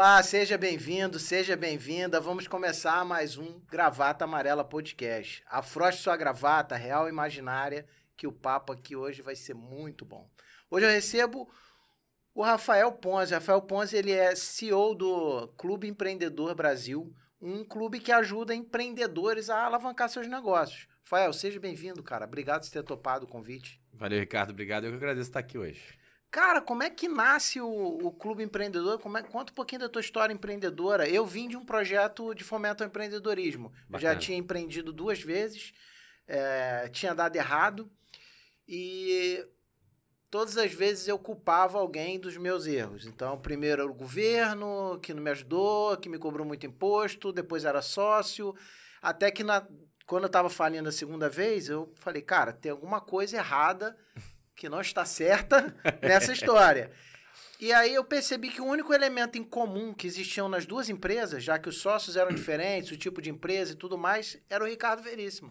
Olá, seja bem-vindo, seja bem-vinda. Vamos começar mais um Gravata Amarela Podcast. Afroche sua gravata, real imaginária, que o papo aqui hoje vai ser muito bom. Hoje eu recebo o Rafael Ponzi. Rafael Ponzi ele é CEO do Clube Empreendedor Brasil, um clube que ajuda empreendedores a alavancar seus negócios. Rafael, seja bem-vindo, cara. Obrigado por ter topado o convite. Valeu, Ricardo. Obrigado. Eu que agradeço estar aqui hoje. Cara, como é que nasce o, o Clube Empreendedor? Como é, conta um pouquinho da tua história empreendedora. Eu vim de um projeto de fomento ao empreendedorismo. Já tinha empreendido duas vezes, é, tinha dado errado. E todas as vezes eu culpava alguém dos meus erros. Então, primeiro era o governo, que não me ajudou, que me cobrou muito imposto, depois era sócio, até que na, quando eu estava falindo a segunda vez, eu falei, cara, tem alguma coisa errada que não está certa nessa história. E aí eu percebi que o único elemento em comum que existiam nas duas empresas, já que os sócios eram diferentes, o tipo de empresa e tudo mais, era o Ricardo Veríssimo.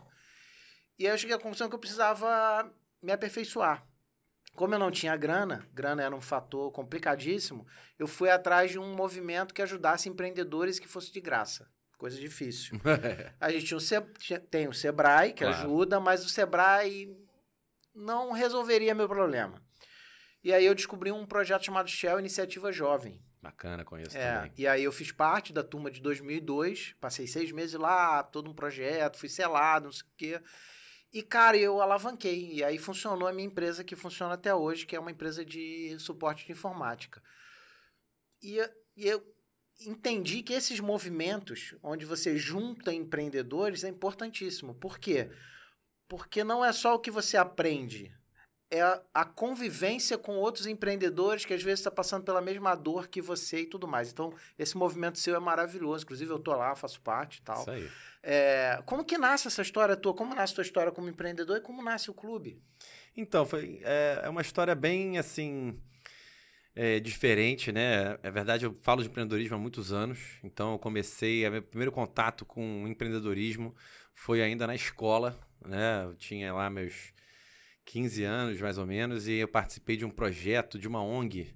E aí eu cheguei à conclusão que eu precisava me aperfeiçoar. Como eu não tinha grana, grana era um fator complicadíssimo, eu fui atrás de um movimento que ajudasse empreendedores que fosse de graça. Coisa difícil. a gente tinha o Se... tem o Sebrae, que claro. ajuda, mas o Sebrae não resolveria meu problema. E aí eu descobri um projeto chamado Shell Iniciativa Jovem. Bacana, conheço é, também. E aí eu fiz parte da turma de 2002, passei seis meses lá, todo um projeto, fui selado, não sei o quê. E, cara, eu alavanquei. E aí funcionou a minha empresa que funciona até hoje, que é uma empresa de suporte de informática. E, e eu entendi que esses movimentos, onde você junta empreendedores, é importantíssimo. Por quê? Porque não é só o que você aprende, é a, convivência com outros empreendedores que às vezes está passando pela mesma dor que você e tudo mais. Então, esse movimento seu é maravilhoso. Inclusive, eu tô lá, faço parte e tal. Isso aí. É, como que nasce essa história tua? Como nasce a tua história como empreendedor e como nasce o clube? Então, foi, é, é uma história bem, assim, é, diferente, né? É verdade, eu falo de empreendedorismo há muitos anos. Então, eu comecei, meu primeiro contato com empreendedorismo foi ainda na escola, né? Eu tinha lá meus 15 anos, mais ou menos, e eu participei de um projeto de uma ONG,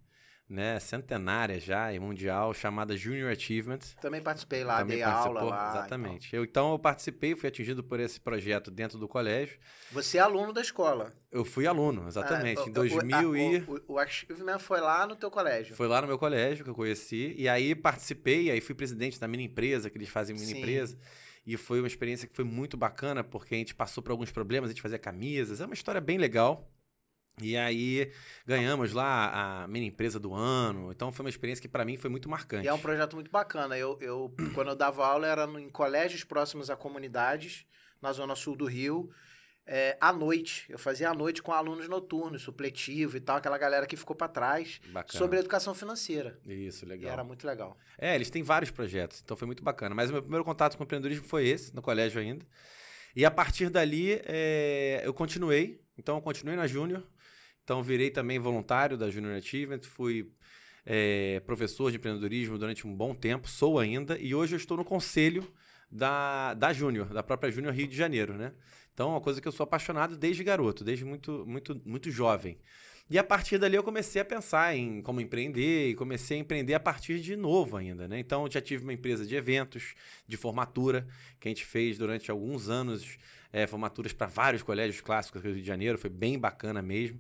né, centenária já e mundial, chamada Junior Achievement. Também participei lá, Também dei aula lá. Exatamente. Então. Eu, então eu participei, fui atingido por esse projeto dentro do colégio. Você é aluno da escola? Eu fui aluno, exatamente. Ah, em 2000 o, e... O, o, o Achievement foi lá no teu colégio? Foi lá no meu colégio que eu conheci, e aí participei, aí fui presidente da mini empresa, que eles fazem mini Sim. empresa. E foi uma experiência que foi muito bacana, porque a gente passou por alguns problemas, a gente fazia camisas. É uma história bem legal. E aí ganhamos lá a mini empresa do ano. Então foi uma experiência que para mim foi muito marcante. E é um projeto muito bacana. Eu, eu quando eu dava aula era em colégios próximos a comunidades, na zona sul do Rio é, à noite. Eu fazia à noite com alunos noturnos, supletivo e tal, aquela galera que ficou para trás, bacana. sobre educação financeira. Isso, legal. E era muito legal. É, eles têm vários projetos, então foi muito bacana. Mas o meu primeiro contato com o empreendedorismo foi esse, no colégio ainda. E a partir dali, é, eu continuei. Então, eu continuei na Júnior. Então, virei também voluntário da Junior Achievement. Fui é, professor de empreendedorismo durante um bom tempo, sou ainda. E hoje eu estou no conselho da, da Júnior, da própria Júnior Rio de Janeiro, né? Então, é uma coisa que eu sou apaixonado desde garoto, desde muito, muito, muito jovem. E a partir dali eu comecei a pensar em como empreender e comecei a empreender a partir de novo ainda, né? Então, já tive uma empresa de eventos, de formatura, que a gente fez durante alguns anos, é, formaturas para vários colégios clássicos do Rio de Janeiro, foi bem bacana mesmo.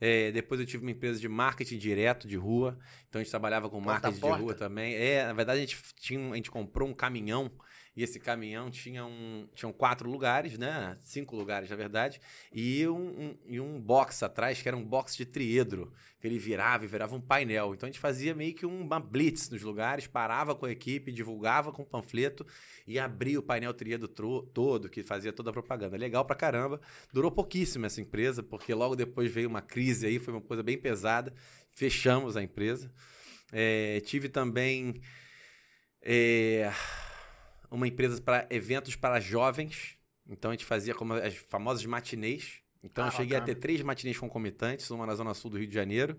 É, depois eu tive uma empresa de marketing direto de rua, então a gente trabalhava com porta marketing de rua também. É, na verdade a gente, tinha, a gente comprou um caminhão e esse caminhão tinha um, tinham quatro lugares, né? Cinco lugares, na verdade. E um, um, e um box atrás, que era um box de triedro, que ele virava e virava um painel. Então a gente fazia meio que uma blitz nos lugares, parava com a equipe, divulgava com o panfleto e abria o painel triedro todo, que fazia toda a propaganda. Legal pra caramba. Durou pouquíssimo essa empresa, porque logo depois veio uma crise aí, foi uma coisa bem pesada. Fechamos a empresa. É, tive também. É, uma empresa para eventos para jovens. Então a gente fazia como as famosas matinês. Então ah, eu cheguei a ter três matinês concomitantes, uma na Zona Sul do Rio de Janeiro,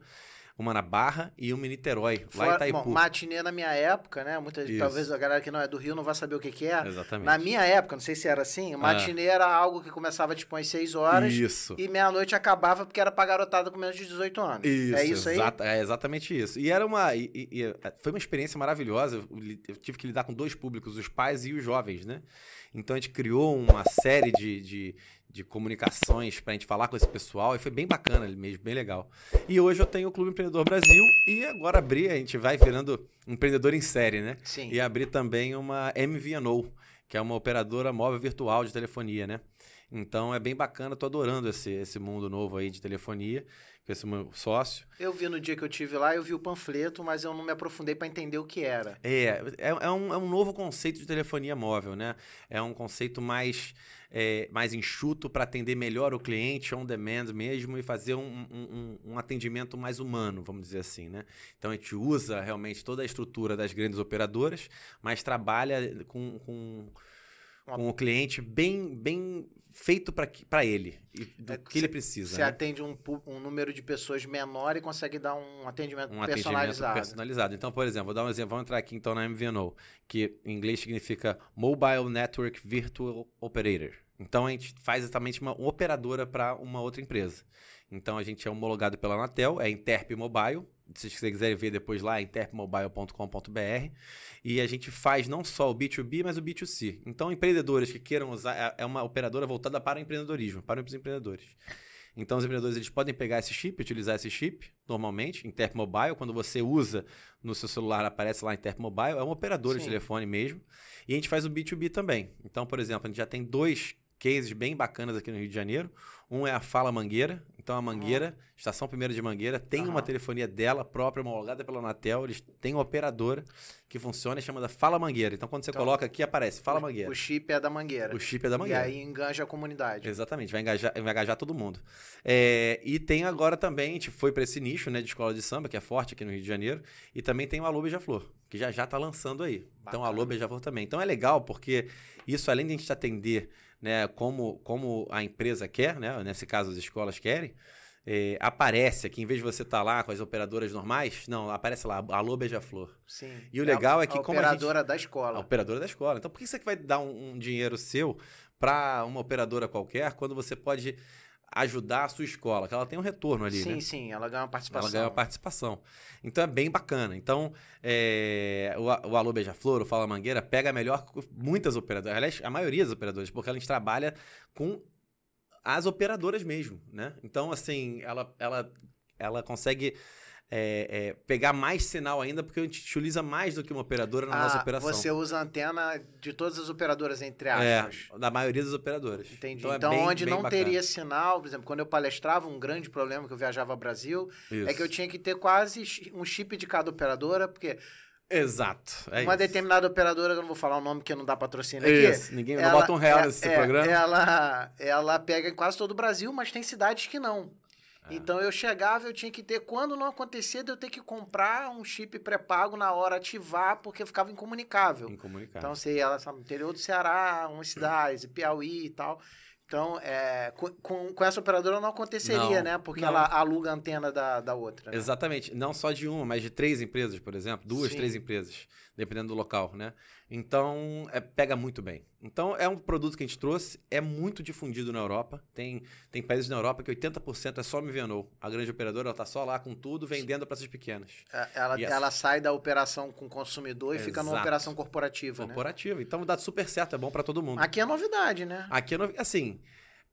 uma na Barra e uma em Niterói, lá em Itaipu. Bom, matinê na minha época, né? Muita, talvez a galera que não é do Rio não vai saber o que, que é. Exatamente. Na minha época, não sei se era assim, matinê ah. era algo que começava tipo às 6 horas. Isso. E meia-noite acabava porque era pra garotada com menos de 18 anos. Isso, é isso aí? é exatamente isso. E era uma. E, e, e, foi uma experiência maravilhosa. Eu, eu tive que lidar com dois públicos, os pais e os jovens, né? Então a gente criou uma série de, de, de comunicações para a gente falar com esse pessoal e foi bem bacana mesmo, bem legal. E hoje eu tenho o Clube Empreendedor Brasil e agora abri, a gente vai virando empreendedor em série, né? Sim. E abri também uma MVNO, que é uma operadora móvel virtual de telefonia, né? Então é bem bacana, tô adorando esse, esse mundo novo aí de telefonia com esse meu sócio. Eu vi no dia que eu tive lá, eu vi o panfleto, mas eu não me aprofundei para entender o que era. É, é, é, um, é um novo conceito de telefonia móvel, né? É um conceito mais, é, mais enxuto para atender melhor o cliente on demand mesmo e fazer um, um, um, atendimento mais humano, vamos dizer assim, né? Então a gente usa realmente toda a estrutura das grandes operadoras, mas trabalha com, com com o cliente bem, bem feito para ele e do é, que ele precisa. Você né? atende um, um, número de pessoas menor e consegue dar um atendimento um personalizado. Atendimento personalizado. Então, por exemplo, vou dar um exemplo. Vamos entrar aqui então na MVNO, que em inglês significa Mobile Network Virtual Operator. Então a gente faz exatamente uma operadora para uma outra empresa. Então a gente é homologado pela Anatel, é Interp Mobile. Se você quiser ver depois lá, interpmobile.com.br. E a gente faz não só o B2B, mas o B2C. Então, empreendedores que queiram usar, é, é uma operadora voltada para o empreendedorismo, para os empreendedores. Então, os empreendedores eles podem pegar esse chip, utilizar esse chip, normalmente, Interp Mobile. Quando você usa no seu celular, aparece lá Interp Mobile. É uma operadora Sim. de telefone mesmo. E a gente faz o B2B também. Então, por exemplo, a gente já tem dois cases bem bacanas aqui no Rio de Janeiro. Um é a Fala Mangueira. Então a Mangueira, uhum. Estação Primeira de Mangueira, tem uhum. uma telefonia dela própria, homologada pela Anatel. Eles têm uma operadora que funciona e chama Fala Mangueira. Então quando você então, coloca aqui, aparece Fala Mangueira. O chip é da Mangueira. O chip é da Mangueira. E aí enganja a comunidade. Exatamente, vai engajar, vai engajar todo mundo. É, e tem agora também, a gente foi para esse nicho né, de escola de samba, que é forte aqui no Rio de Janeiro. E também tem o Alô Beija-Flor, que já já está lançando aí. Bacana. Então Alô Beija-Flor também. Então é legal porque isso, além de a gente atender né, como, como a empresa quer, né, nesse caso as escolas querem, é, aparece aqui, em vez de você estar tá lá com as operadoras normais, não, aparece lá, Alô Beija-Flor. Sim. E o legal é, a, é que a como operadora a gente, da escola. A operadora da escola. Então, por que você vai dar um, um dinheiro seu para uma operadora qualquer quando você pode ajudar a sua escola, que ela tem um retorno ali, sim, né? Sim, ela ganha uma participação. Ela ganha uma participação. Então é bem bacana. Então, é, o, o Alô Beija-Flor, o Fala Mangueira, pega melhor muitas operadoras, aliás, a maioria das operadoras, porque a gente trabalha com as operadoras mesmo, né? Então, assim, ela, ela, ela consegue é, é, pegar mais sinal ainda, porque a gente utiliza mais do que uma operadora na ah, nossa operação. Você usa a antena de todas as operadoras, entre aspas. É, da maioria das operadoras. Entendi. Então, é então bem, onde bem não bacana. teria sinal, por exemplo, quando eu palestrava, um grande problema que eu viajava ao Brasil Isso. é que eu tinha que ter quase um chip de cada operadora, porque Exato. É uma isso. determinada operadora, eu não vou falar o nome que não dá patrocínio aqui. Isso, ninguém ela, não bota um real é, nesse é, programa. Ela, ela pega em quase todo o Brasil, mas tem cidades que não. É. Então eu chegava, eu tinha que ter, quando não acontecia, de eu ter que comprar um chip pré-pago na hora, ativar, porque ficava incomunicável. Incomunicável. Então, sei, ela sabe, interior do Ceará, umas cidades, Piauí e tal. Então, é, com, com essa operadora não aconteceria, não, né? Porque não. ela aluga a antena da, da outra. Né? Exatamente. Não só de uma, mas de três empresas, por exemplo. Duas, Sim. três empresas, dependendo do local, né? Então, é, pega muito bem. Então, é um produto que a gente trouxe, é muito difundido na Europa. Tem, tem países na Europa que 80% é só MVNO. A grande operadora, ela está só lá com tudo, vendendo para essas pequenas. É, ela, ela sai da operação com consumidor e Exato. fica numa operação corporativa, né? Corporativa. Né? Então, dá super certo, é bom para todo mundo. Aqui é novidade, né? Aqui é novidade. Assim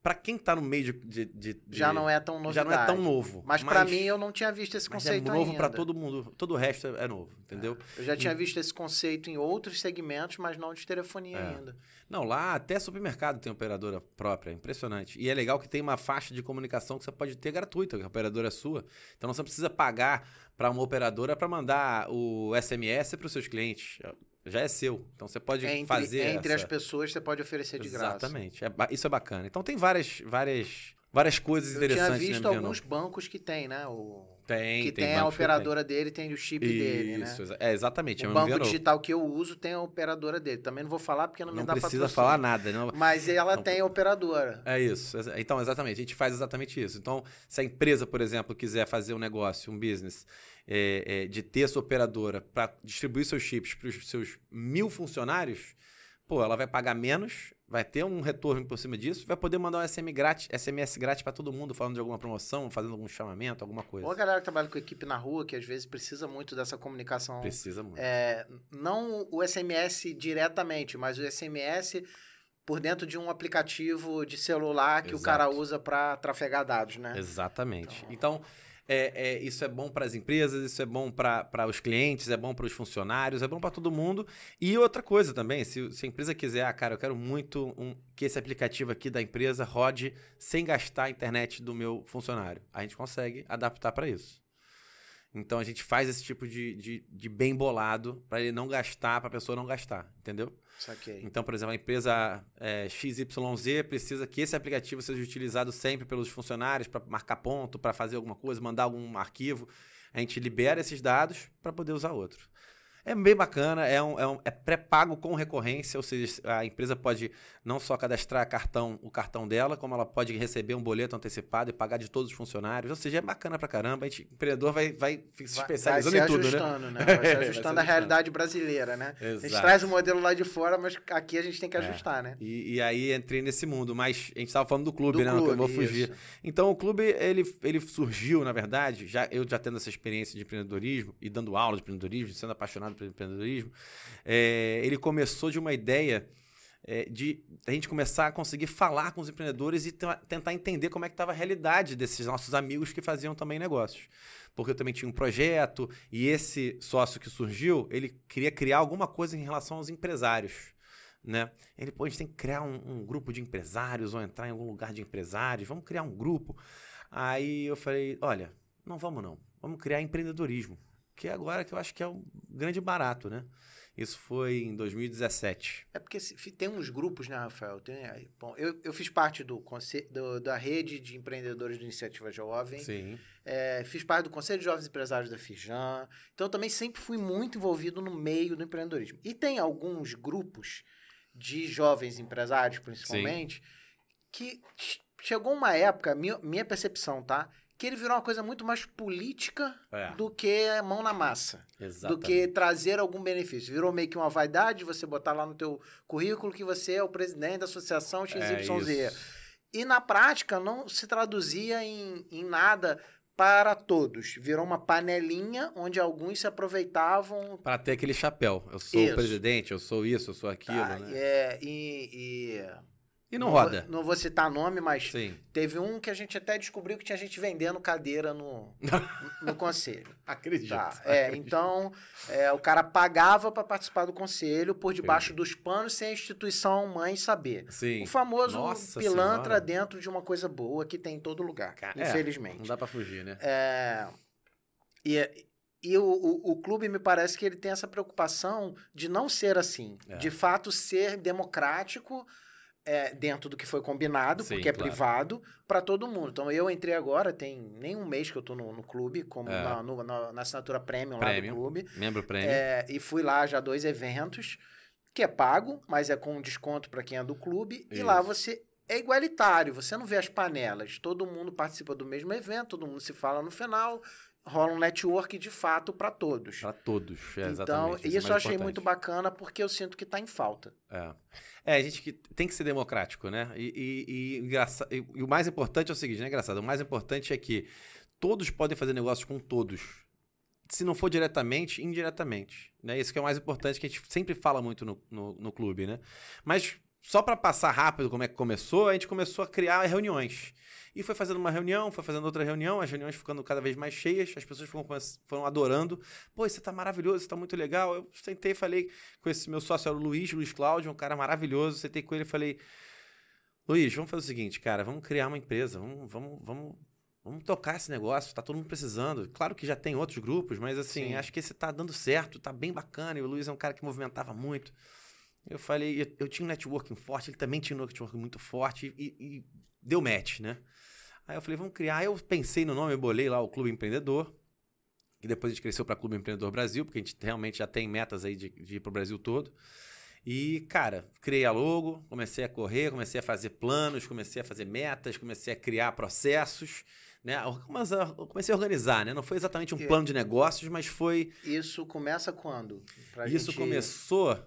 para quem tá no meio de, de, de, Já não é tão novo. Já não é tão novo. Mas, mas para mim eu não tinha visto esse é conceito é novo para todo mundo. Todo o resto é, é novo, entendeu? É. Eu já tinha e... visto esse conceito em outros segmentos, mas não de telefonia é. ainda. Não, lá até supermercado tem operadora própria, impressionante. E é legal que tem uma faixa de comunicação que você pode ter gratuita, que a operadora é sua. Então você não precisa pagar para uma operadora para mandar o SMS para os seus clientes já é seu. Então você pode entre, fazer. Entre essa... as pessoas você pode oferecer de graça. Exatamente. É, isso é bacana. Então tem várias, várias, várias coisas Eu interessantes. Eu tinha visto alguns bancos que tem, né? O Tem, que tem. tem a operadora tem. dele, tem o chip Isso, dele, né? É, exatamente. O é banco digital que eu uso tem a operadora dele. Também não vou falar porque não, não me dá Não precisa falar nada. Não... Mas ela não... tem a operadora. É isso. Então, exatamente. A gente faz exatamente isso. Então, se a empresa, por exemplo, quiser fazer um negócio, um business, é, é, de ter sua operadora para distribuir seus chips para os seus mil funcionários, pô, ela vai pagar menos, vai ter um retorno por cima disso, vai poder mandar um SMS grátis, SMS grátis para todo mundo, falando de alguma promoção, fazendo algum chamamento, alguma coisa. Ou a galera que trabalha com equipe na rua, que às vezes precisa muito dessa comunicação. Precisa muito. É, não o SMS diretamente, mas o SMS por dentro de um aplicativo de celular que Exato. o cara usa para trafegar dados, né? Exatamente. Então, então é, é, isso é bom para as empresas, isso é bom para os clientes, é bom para os funcionários, é bom para todo mundo. E outra coisa também, se, se, a empresa quiser, ah, cara, eu quero muito um, que esse aplicativo aqui da empresa rode sem gastar a internet do meu funcionário. A gente consegue adaptar para isso. Então a gente faz esse tipo de, de, de bem bolado para ele não gastar, para a pessoa não gastar, entendeu? Saquei. Então, por exemplo, a empresa é, XYZ precisa que esse aplicativo seja utilizado sempre pelos funcionários para marcar ponto, para fazer alguma coisa, mandar algum arquivo. A gente libera esses dados para poder usar outro. É bem bacana, é, um, é, um, é pré-pago com recorrência, ou seja, a empresa pode não só cadastrar cartão, o cartão dela, como ela pode receber um boleto antecipado e pagar de todos os funcionários. Ou seja, é bacana pra caramba. A gente, o empreendedor vai, vai se especializando vai se em tudo, ajustando, né? né? Vai se ajustando à realidade brasileira, né? Exato. A gente traz o modelo lá de fora, mas aqui a gente tem que é. ajustar, é. né? E, e, aí entrei nesse mundo, mas a gente estava falando do clube, do né? Clube, não vou fugir. Isso. Então o clube, ele, ele surgiu, na verdade, já eu já tendo essa experiência de empreendedorismo e dando aula de empreendedorismo, sendo apaixonado empreendedorismo, é, ele começou de uma ideia é, de a gente começar a conseguir falar com os empreendedores e tentar entender como é que estava a realidade desses nossos amigos que faziam também negócios. Porque eu também tinha um projeto e esse sócio que surgiu, ele queria criar alguma coisa em relação aos empresários. Né? Ele, pô, a gente tem que criar um, um grupo de empresários ou entrar em algum lugar de empresários, vamos criar um grupo. Aí eu falei, olha, não vamos não, vamos criar empreendedorismo que é agora que eu acho que é um grande barato, né? Isso foi em 2017. É porque tem uns grupos, né, Rafael? Tem, bom, eu, eu fiz parte do, do, da rede de empreendedores do Iniciativa Jovem. Sim. É, fiz parte do Conselho de Jovens Empresários da Fijan. Então, também sempre fui muito envolvido no meio do empreendedorismo. E tem alguns grupos de jovens empresários, principalmente, Sim. que chegou uma época, minha, minha percepção, tá? Que ele virou uma coisa muito mais política é. do que mão na massa. Exatamente. Do que trazer algum benefício. Virou meio que uma vaidade você botar lá no teu currículo que você é o presidente da associação XYZ. É e na prática não se traduzia em, em nada para todos. Virou uma panelinha onde alguns se aproveitavam. Para ter aquele chapéu. Eu sou isso. o presidente, eu sou isso, eu sou aquilo. Tá, né? É, e, e e não, não roda. Vou, não vou citar nome, mas Sim. teve um que a gente até descobriu que tinha gente vendendo cadeira no, no conselho. Acredito. Tá, é, acredito. Então, é, o cara pagava para participar do conselho por debaixo Entendi. dos panos sem a instituição mãe saber. Sim. O famoso Nossa pilantra senhora. dentro de uma coisa boa que tem em todo lugar, cara, é, infelizmente. Não dá para fugir, né? É, e, e o, o, o, clube me parece que ele tem essa preocupação de não ser assim. É. De fato, ser democrático é, dentro do que foi combinado, Sim, porque é claro. privado, para todo mundo. Então eu entrei agora, tem nem um mês que eu tô no, no clube, como é. na, no, na, na, assinatura premium, premium, lá do clube. Membro premium. É, e fui lá já dois eventos, que é pago, mas é com desconto para quem é do clube. Isso. E lá você é igualitário, você não vê as panelas. Todo mundo participa do mesmo evento, todo mundo se fala no final, rola um network de fato para todos. Para todos, é, então, exatamente. Então, isso, é eu achei importante. muito bacana porque eu sinto que está em falta. É. é, a gente que tem que ser democrático, né? E, e, e, e, o mais importante é o seguinte, né, engraçado? O mais importante é que todos podem fazer negócios com todos. Se não for diretamente, indiretamente. Né? Isso que é o mais importante, que a gente sempre fala muito no, no, no clube, né? Mas só para passar rápido como é que começou, a gente começou a criar reuniões. E foi fazendo uma reunião, foi fazendo outra reunião, as reuniões ficando cada vez mais cheias, as pessoas foram, foram adorando. Pô, você tá maravilhoso, você tá muito legal. Eu sentei e falei com esse meu sócio, era o Luiz, Luiz Cláudio, um cara maravilhoso. Sentei com ele e falei: Luiz, vamos fazer o seguinte, cara, vamos criar uma empresa, vamos, vamos, vamos, vamos tocar esse negócio, tá todo mundo precisando. Claro que já tem outros grupos, mas assim, Sim. acho que esse tá dando certo, tá bem bacana. E o Luiz é um cara que movimentava muito. Eu falei, eu, eu tinha um networking forte, ele também tinha um networking muito forte e, e deu match, né? Aí eu falei, vamos criar. Aí eu pensei no nome, eu bolei lá o Clube Empreendedor, que depois a gente cresceu para Clube Empreendedor Brasil, porque a gente realmente já tem metas aí de, de ir para o Brasil todo. E, cara, criei a logo, comecei a correr, comecei a fazer planos, comecei a fazer metas, comecei a criar processos, né? Comecei a organizar, né? Não foi exatamente um plano de negócios, mas foi... Isso começa quando? Pra Isso gente... começou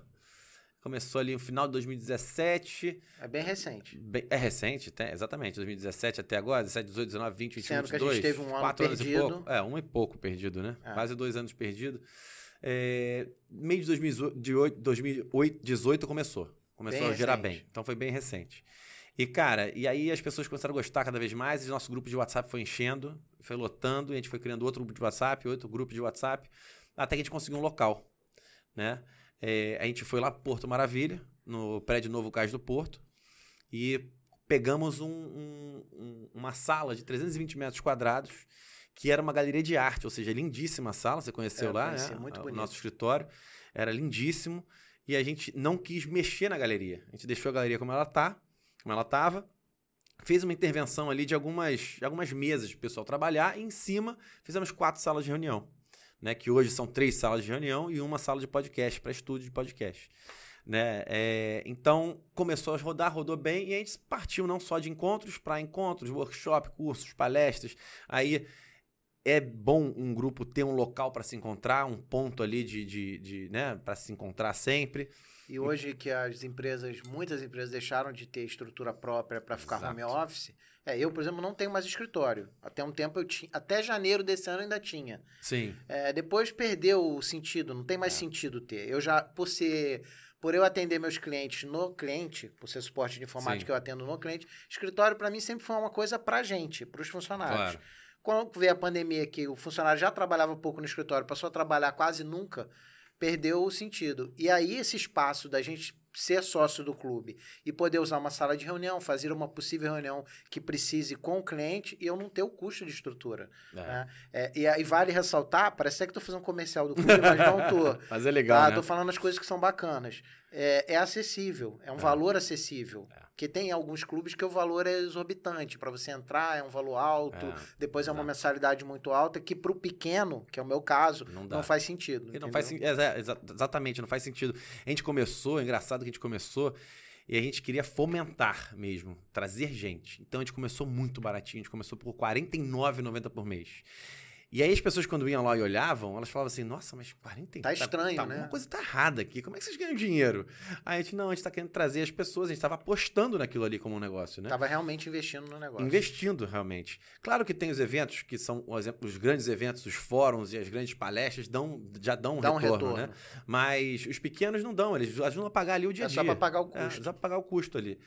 Começou ali no final de 2017. É bem recente. Bem, é recente, tem, exatamente. 2017 até agora, 17, 18, 19, 20, 21, Sendo 22. que a gente teve um ano perdido. Anos e pouco. É, um e pouco perdido, né? É. Quase dois anos perdido. É, meio de 2018, 2018 começou. Começou bem a gerar recente. bem. Então foi bem recente. E, cara, e aí as pessoas começaram a gostar cada vez mais, e nosso grupo de WhatsApp foi enchendo, foi lotando, e a gente foi criando outro grupo de WhatsApp, outro grupo de WhatsApp, até que a gente conseguiu um local, né? É, a gente foi lá para Porto Maravilha, no prédio Novo Cais do Porto, e pegamos um, um, uma sala de 320 metros quadrados, que era uma galeria de arte, ou seja, lindíssima a sala, você conheceu é, lá, né? Muito o nosso escritório, era lindíssimo, e a gente não quis mexer na galeria. A gente deixou a galeria como ela tá, como ela estava, fez uma intervenção ali de algumas, de algumas mesas para o pessoal trabalhar, e em cima fizemos quatro salas de reunião né? Que hoje são três salas de reunião e uma sala de podcast para estúdio de podcast. Né? É, então começou a rodar, rodou bem e a gente partiu não só de encontros para encontros, workshop, cursos, palestras. Aí é bom um grupo ter um local para se encontrar, um ponto ali de, de, de né, para se encontrar sempre. E hoje que as empresas, muitas empresas deixaram de ter estrutura própria para ficar home office, é, eu, por exemplo, não tenho mais escritório. Até um tempo eu tinha. Até janeiro desse ano ainda tinha. Sim. É, depois perdeu o sentido, não tem mais é. sentido ter. Eu já, por ser. Por eu atender meus clientes no cliente, por ser suporte de informática que eu atendo no cliente, escritório para mim sempre foi uma coisa para gente, para os funcionários. Claro. Quando veio a pandemia, que o funcionário já trabalhava pouco no escritório, passou a trabalhar quase nunca, perdeu o sentido. E aí, esse espaço da gente ser sócio do clube e poder usar uma sala de reunião, fazer uma possível reunião que precise com o cliente e eu não ter o custo de estrutura. É. Né? É, e aí vale ressaltar, parece que estou fazendo um comercial do clube, mas não estou. mas é legal, tá? né? Falando as coisas que são bacanas. É, é acessível, é um é. valor acessível. Porque tem alguns clubes que o valor é exorbitante. Para você entrar é um valor alto, é, depois é uma mensalidade muito alta, que para o pequeno, que é o meu caso, não, não faz sentido. Não faz, exatamente, não faz sentido. A gente começou, é engraçado que a gente começou e a gente queria fomentar mesmo, trazer gente. Então a gente começou muito baratinho, a gente começou por R$ 49,90 por mês. E aí as pessoas, quando iam lá e olhavam, elas falavam assim, nossa, mas 40 Tá estranho, tá, né? Uma coisa tá errada aqui. Como é que vocês ganham dinheiro? Aí a gente, não, a gente tá querendo trazer as pessoas, a gente tava apostando naquilo ali como um negócio, né? Tava realmente investindo no negócio. Investindo, realmente. Claro que tem os eventos que são, por exemplo, os grandes eventos, os fóruns e as grandes palestras dão, já dão um, Dá retorno, um retorno, né? Mas os pequenos não dão, eles ajudam a pagar ali o dia a dia. É só pra pagar o custo. É, só pra pagar o custo ali.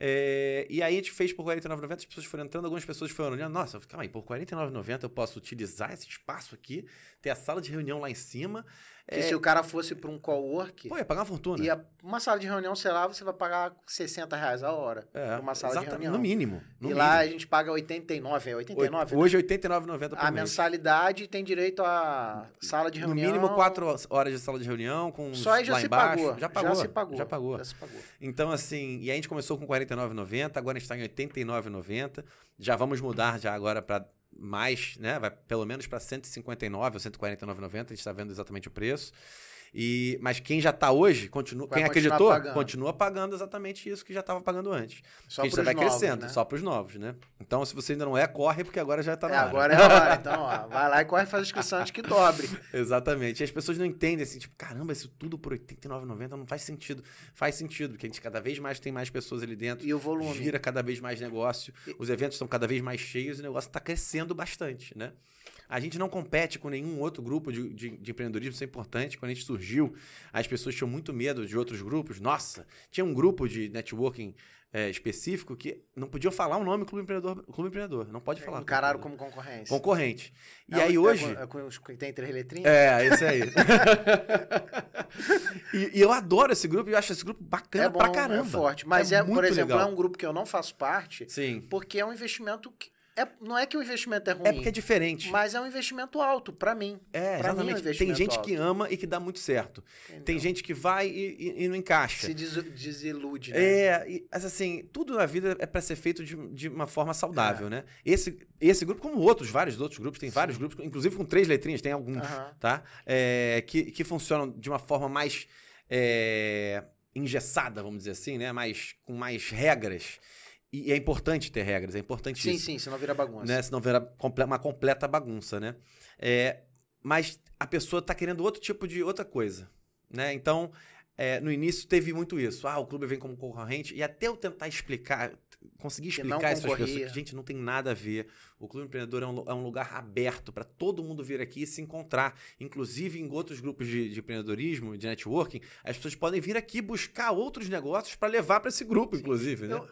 É, e aí a gente fez por R$ 49,90, as pessoas foram entrando, algumas pessoas foram olhando, nossa, calma aí, por R$ 49,90 eu posso utilizar esse espaço aqui, ter a sala de reunião lá em cima, que é... se o cara fosse para um co-work... Pô, ia pagar uma fortuna. Ia, uma sala de reunião, sei lá, você vai pagar 60 reais a hora. É, uma sala de reunião. No mínimo. No e mínimo. lá a gente paga 89, é 89? Hoje é 89,90 por A mês. mensalidade tem direito a sala de reunião... No mínimo 4 horas de sala de reunião, com Só aí já lá se embaixo. Pagou. Já pagou. Já se pagou. Já pagou. Já se pagou. Então, assim, e a gente começou com 49,90, agora a gente está em 89,90. Já vamos mudar já agora para mais, né? Vai pelo menos para 159 ou 149,90, a gente está vendo exatamente o preço. E, mas quem já está hoje, continua, quem acreditou, pagando. continua pagando exatamente isso que já estava pagando antes. Só para vai novos, crescendo, né? só para os novos, né? Então, se você ainda não é, corre, porque agora já está na é, hora. Agora é a hora. Então, ó, vai lá e corre e faz a inscrição antes que dobre. Exatamente. E as pessoas não entendem assim, tipo, caramba, isso tudo por R$ 89,90 não faz sentido. Faz sentido, porque a gente cada vez mais tem mais pessoas ali dentro. E o volume. Gira cada vez mais negócio. Os eventos estão cada vez mais cheios e o negócio está crescendo bastante, né? A gente não compete com nenhum outro grupo de, de, de, empreendedorismo, isso é importante. Quando a gente surgiu, as pessoas tinham muito medo de outros grupos. Nossa, tinha um grupo de networking é, específico que não podiam falar o nome Clube Empreendedor. Clube Empreendedor, não pode falar. Encararam como concorrência. Concorrente. E é, aí é hoje. É com, é com, tem três letrinhas? É, esse aí. e, e, eu adoro esse grupo, eu acho esse grupo bacana é bom, pra caramba. É forte. Mas, é, é por exemplo, legal. é um grupo que eu não faço parte. Sim. Porque é um investimento que É, não é que o investimento é ruim. É porque é diferente. Mas é um investimento alto, para mim. É, pra exatamente. Mim é um Tem gente alto. que ama e que dá muito certo. Entendeu? Tem gente que vai e, e, e não encaixa. Se des desilude, né? É, e, mas assim, tudo na vida é para ser feito de, de uma forma saudável, é. né? Esse, esse grupo, como outros, vários outros grupos, tem Sim. vários grupos, inclusive com três letrinhas, tem alguns, tá? É, que, que funcionam de uma forma mais é, engessada, vamos dizer assim, né? Mais, com mais regras. E é importante ter regras, é importante sim, isso. Sim, sim, senão vira bagunça. Né? Senão vira uma completa bagunça, né? É, mas a pessoa está querendo outro tipo de outra coisa, né? Então, é, no início teve muito isso. Ah, o clube vem como concorrente. E até eu tentar explicar, conseguir explicar essas pessoas que, gente, não tem nada a ver. O Clube Empreendedor é um, é um lugar aberto para todo mundo vir aqui e se encontrar. Inclusive, em outros grupos de, de, empreendedorismo, de networking, as pessoas podem vir aqui buscar outros negócios para levar para esse grupo, inclusive, né? Eu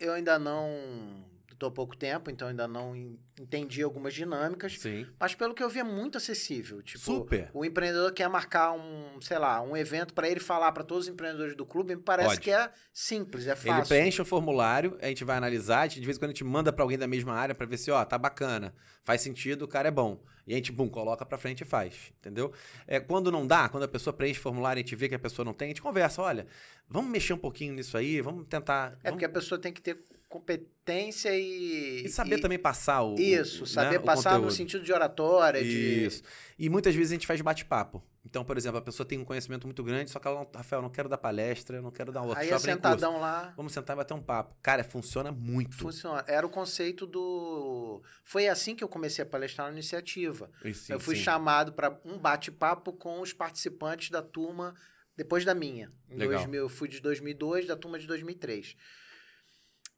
eu ainda não estou há pouco tempo, então ainda não entendi algumas dinâmicas. Sim. Mas pelo que eu vi é muito acessível. Tipo, Super. O empreendedor quer marcar um, sei lá, um evento para ele falar para todos os empreendedores do clube, me parece Pode. que é simples, é fácil. Ele preenche o formulário, a gente vai analisar, de vez em quando a gente manda para alguém da mesma área para ver se, ó, tá bacana, faz sentido, o cara é bom. E a gente, bum, coloca para frente e faz, entendeu? É, quando não dá, quando a pessoa preenche o formulário e a gente vê que a pessoa não tem, a gente conversa, olha, vamos mexer um pouquinho nisso aí, vamos tentar... É vamos... porque a pessoa tem que ter competência e. E saber e, também passar o. Isso, né, saber né, passar no sentido de oratória. Isso. De... E muitas vezes a gente faz bate-papo. Então, por exemplo, a pessoa tem um conhecimento muito grande, só que ela não, Rafael, não quero dar palestra, não quero dar um workshop. Aí é sentadão lá. Vamos sentar e bater um papo. Cara, funciona muito. Funciona. Era o conceito do. Foi assim que eu comecei a palestrar na iniciativa. Sim, eu fui sim. chamado para um bate-papo com os participantes da turma depois da minha. Em Legal. 2000, eu fui de 2002, da turma de 2003.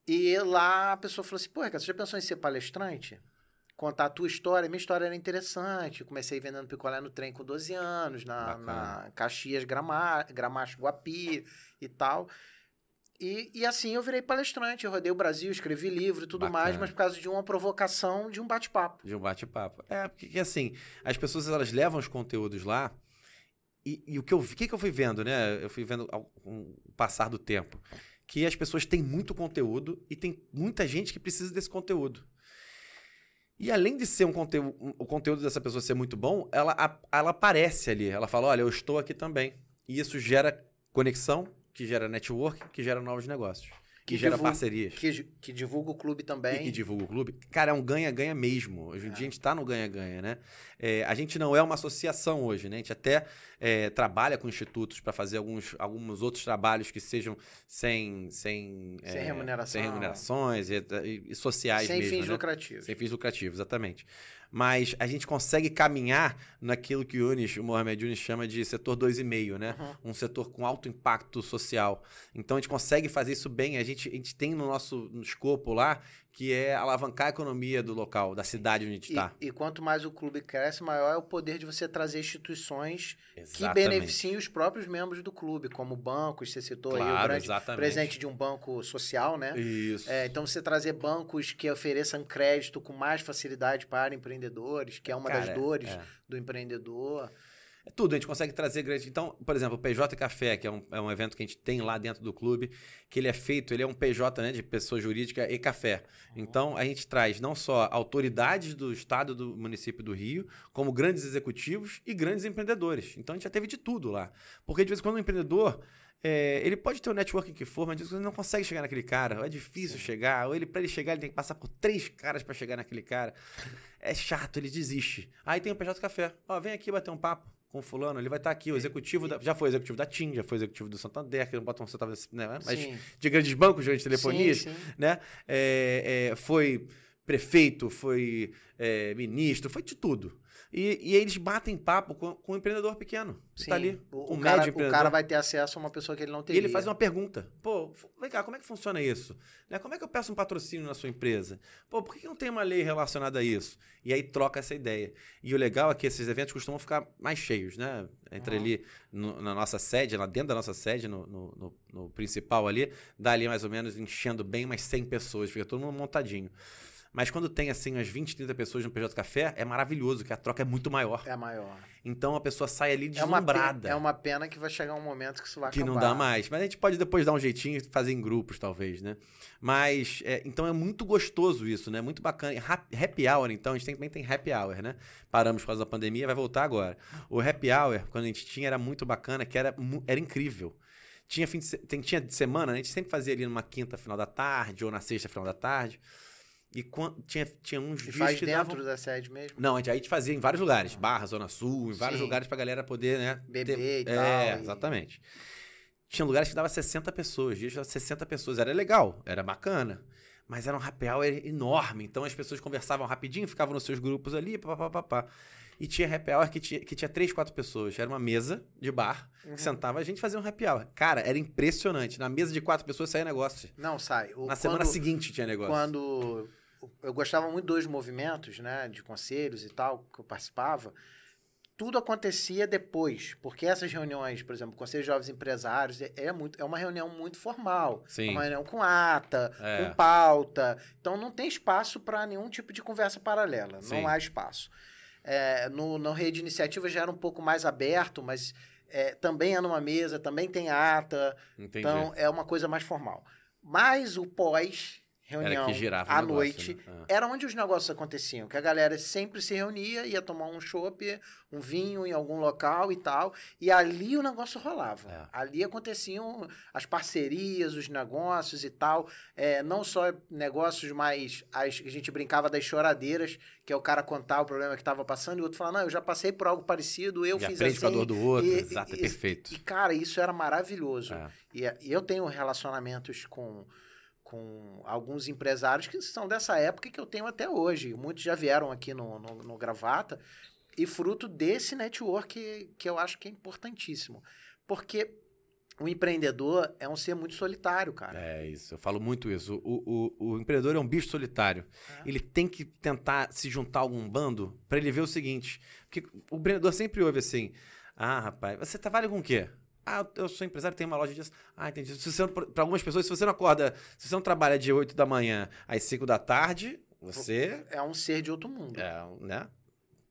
E lá a pessoa falou assim: Pô, cara, você já pensou em ser palestrante? Contar a tua história. Minha história era interessante. Eu comecei vendendo picolé no trem com 12 anos, na, na Caxias Gramacho, Guapi e tal. E, e assim eu virei palestrante, eu rodei o Brasil, escrevi livro e tudo Bacana. mais, mas por causa de uma provocação, de um bate-papo. De um bate-papo. É, porque assim, as pessoas elas levam os conteúdos lá e, e o que eu que, que eu fui vendo, né? Eu fui vendo o passar do tempo que as pessoas têm muito conteúdo e tem muita gente que precisa desse conteúdo. E além de ser um conteúdo, o conteúdo dessa pessoa ser muito bom, ela, ela aparece ali. Ela fala: olha, eu estou aqui também. E isso gera conexão, que gera network, que gera novos negócios que, gera divulga, parcerias. Que, que, divulga o clube também. E que divulga o clube. Cara, é um ganha-ganha mesmo. Hoje em é. dia a gente está no ganha-ganha, né? É, a gente não é uma associação hoje, né? A gente até é, trabalha com institutos para fazer alguns, alguns outros trabalhos que sejam sem... Sem, sem é, remuneração. Sem remunerações e, e, e sociais sem mesmo, Sem fins né? lucrativos. Sem fins lucrativos, exatamente mas a gente consegue caminhar naquilo que o Yunis, o Mohamed Yunis chama de setor 2,5, né? Uhum. Um setor com alto impacto social. Então a gente consegue fazer isso bem. A gente, a gente tem no nosso no escopo lá que é alavancar a economia do local, da cidade onde a gente está. E, e, quanto mais o clube cresce, maior é o poder de você trazer instituições exatamente. que beneficiem os próprios membros do clube, como bancos, você citou claro, aí o grande exatamente. presente de um banco social, né? Isso. É, então você trazer bancos que ofereçam crédito com mais facilidade para empreendedores, que é uma Cara, das dores é. do empreendedor. É tudo, a gente consegue trazer grande. Então, por exemplo, o PJ Café, que é um, é um evento que a gente tem lá dentro do clube, que ele é feito, ele é um PJ né, de pessoa jurídica e café. Uhum. Então, a gente traz não só autoridades do estado do município do Rio, como grandes executivos e grandes empreendedores. Então, a gente já teve de tudo lá. Porque, de vez em quando, um empreendedor. É, ele pode ter o networking que for, mas ele não consegue chegar naquele cara. Ou é difícil chegar, ou ele para ele chegar ele tem que passar por três caras para chegar naquele cara. É chato, ele desiste. Aí tem o PJ Café. Ó, vem aqui bater um papo com fulano, ele vai estar tá aqui, o executivo, da, já foi executivo da TIM, já foi executivo do Santander, que não botam um centavo, né? mas sim. de grandes bancos, grandes telefonias, sim, sim. né? É, é, foi prefeito, foi é, ministro, foi de tudo. E, e eles batem papo com, com um empreendedor pequeno. Tá Sim. Tá ali. O, um cara, o cara vai ter acesso a uma pessoa que ele não teria. E ele faz uma pergunta. Pô, vem cá, como é que funciona isso? Né? Como é que eu peço um patrocínio na sua empresa? Pô, por que não tem uma lei relacionada a isso? E aí troca essa ideia. E o legal é que esses eventos costumam ficar mais cheios, né? Entre uhum. ali no, na nossa sede, lá dentro da nossa sede, no, no, no, no principal ali, dá ali mais ou menos enchendo bem umas 100 pessoas. Fica todo mundo montadinho. Mas quando tem, assim, umas 20, 30 pessoas no PJ Café, é maravilhoso, que a troca é muito maior. É maior. Então a pessoa sai ali É uma, deslumbrada. pena, é uma pena que vai chegar um momento que isso vai que acabar. não dá mais. Mas a gente pode depois dar um jeitinho e fazer em grupos, talvez, né? Mas, é, então é muito gostoso isso, né? Muito bacana. E hap- Happy hour, então, a gente também tem happy hour, né? Paramos por causa da pandemia, vai voltar agora. O happy hour, quando a gente tinha, era muito bacana, que era, era incrível. Tinha, fim de, tinha de semana, a gente sempre fazia ali numa quinta, final da tarde, ou na sexta, final da tarde. E tinha, tinha uns E dias faz dentro davam... da sede mesmo. Não, a gente, a gente fazia em vários lugares, Barra, Zona Sul, em vários Sim. lugares pra galera poder, né? Beber ter- e tal, É, e- exatamente. Tinha lugares que dava 60 pessoas, dias dava 60 pessoas. Era legal, era bacana. Mas era um happy hour enorme. Então as pessoas conversavam rapidinho, ficavam nos seus grupos ali, papapá. E tinha happy hour que tinha, que tinha três, quatro pessoas. Era uma mesa de bar, Uhum. que sentava a gente fazia um happy hour. Cara, era impressionante. Na mesa de quatro pessoas saía negócio. Não, sai. O- Na semana quando- seguinte tinha negócio. quando eu gostava muito dos movimentos, né, de conselhos e tal, que eu participava, tudo acontecia depois, porque essas reuniões, por exemplo, Conselho de Jovens Empresários, é, é muito, é uma reunião muito formal. Sim. É uma reunião com ata, É. com pauta. Então não tem espaço para nenhum tipo de conversa paralela. Sim. Não há espaço. É, no, no Rede Iniciativa já era um pouco mais aberto, mas é, também é numa mesa, também tem ata. Entendi. Então é uma coisa mais formal. Mas o pós reunião que girava o à negócio, noite né? Ah. era onde os negócios aconteciam, que a galera sempre se reunia, ia tomar um chopp, um vinho em algum local e tal, e ali o negócio rolava. É. Ali aconteciam as parcerias, os negócios e tal, é, não só negócios, mas as, a gente brincava das choradeiras, que é o cara contar o problema que estava passando e o outro falar, não, eu já passei por algo parecido, eu Já fiz assim. com a dor do outro, e- exato, é e- perfeito. E, cara, isso era maravilhoso. É. E, e eu tenho relacionamentos com, com alguns empresários que são dessa época que eu tenho até hoje. Muitos já vieram aqui no, no, no Gravata. E fruto desse network que, que eu acho que é importantíssimo. Porque o empreendedor é um ser muito solitário, cara. É isso, eu falo muito isso. O, o, o empreendedor é um bicho solitário. É. Ele tem que tentar se juntar a algum bando para ele ver o seguinte. Porque o empreendedor sempre ouve assim: Ah, rapaz, você trabalha com o quê? Ah, eu sou empresário, tenho uma loja disso. Ah, entendi. Para algumas pessoas, se você não acorda, se você não trabalha de 8 da manhã às 5 da tarde, você. É um ser de outro mundo. É, né?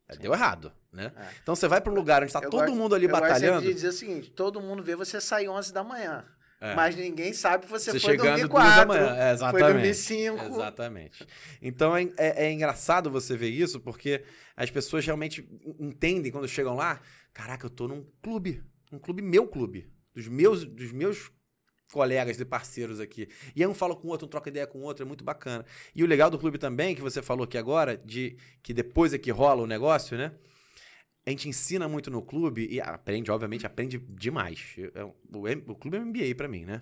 É, Deu errado, né? É. Então você vai para um lugar onde está Eu todo gosto- mundo ali eu batalhando. de dizer o seguinte: todo mundo vê você sair 11 da manhã. É. Mas ninguém sabe que você, Você foi dormir duas da 4. manhã. É, Foi exatamente. dormir 5. Exatamente. Então é, é- é engraçado você ver isso, porque as pessoas realmente entendem quando chegam lá. Caraca, eu tô num clube. Um clube, meu clube. Dos meus, dos meus colegas e parceiros aqui. E aí um fala com o outro, um troca ideia com o outro, é muito bacana. E o legal do clube também, que você falou aqui agora, de que depois é que rola o negócio, né? A gente ensina muito no clube e aprende, obviamente, aprende demais. Eu- o, o clube é um MBA pra mim, né?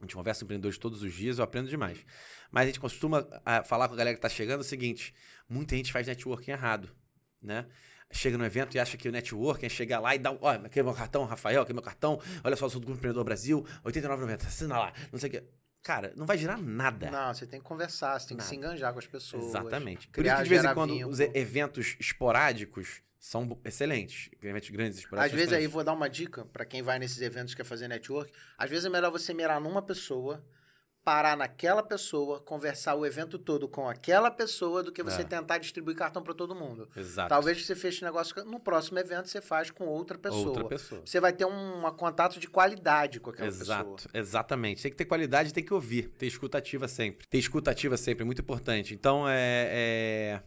A gente conversa com empreendedores todos os dias, eu aprendo demais. Mas a gente costuma ah, falar com a galera que tá chegando o seguinte: muita gente faz networking errado, né? Chega no evento e acha que o networking é chegar lá e dar. Olha, aqui é meu cartão, Rafael, aqui é meu cartão. Olha só, eu sou do Grupo Empreendedor Brasil, R$ 89,90. Assina lá, não sei o quê. Cara, não vai girar nada. Não, você tem que conversar, você tem que Nada. se enganjar com as pessoas. Exatamente. Por isso que de vez em quando os eventos esporádicos são excelentes. Eventos grandes esporádicos. Às vezes aí vou dar uma dica pra quem vai nesses eventos que quer fazer network. Às vezes é melhor você mirar numa pessoa, parar naquela pessoa, conversar o evento todo com aquela pessoa do que você É. tentar distribuir cartão pra todo mundo. Exato. Talvez você feche negócio no próximo evento você faz com outra pessoa. Outra pessoa. Você vai ter um, um contato de qualidade com aquela Exato, pessoa. exatamente. Tem que ter qualidade, tem que ouvir, ter escutativa sempre. Ter escutativa sempre é muito importante. Então é, é-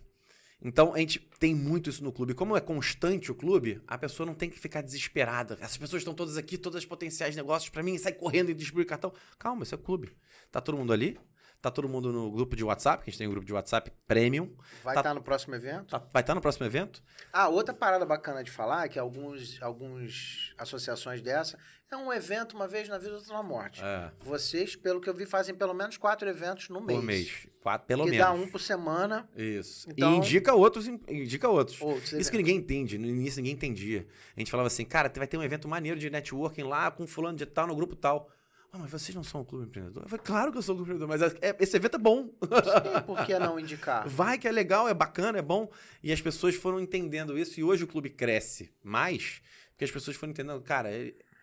Então a gente tem muito isso no clube. Como é constante o clube, a pessoa não tem que ficar desesperada. Essas pessoas estão todas aqui, todas as potenciais negócios pra mim, sai correndo e distribui cartão. Calma, isso é clube. Tá todo mundo ali? Tá todo mundo no grupo de WhatsApp, que a gente tem um grupo de WhatsApp premium. Vai Tá- estar no próximo evento? Tá- vai estar no próximo evento? Ah, outra parada bacana de falar, que alguns, alguns associações dessa, é um evento uma vez na vida, outra na morte. É. Vocês, pelo que eu vi, fazem pelo menos quatro eventos no mês. Por mês. Quatro, pelo que menos. dá um por semana. Isso. Então- E indica outros, indica outros. Outros Isso que ninguém entende. No início ninguém entendia. A gente falava assim, cara, vai ter um evento maneiro de networking lá com fulano de tal, no grupo tal. Ah, mas vocês não são o clube empreendedor? Eu falei, claro que eu sou o clube empreendedor, mas é- esse evento é bom. Sim, por que não indicar? Vai que é legal, é bacana, é bom. E as pessoas foram entendendo isso. E hoje o clube cresce mais, porque as pessoas foram entendendo, cara,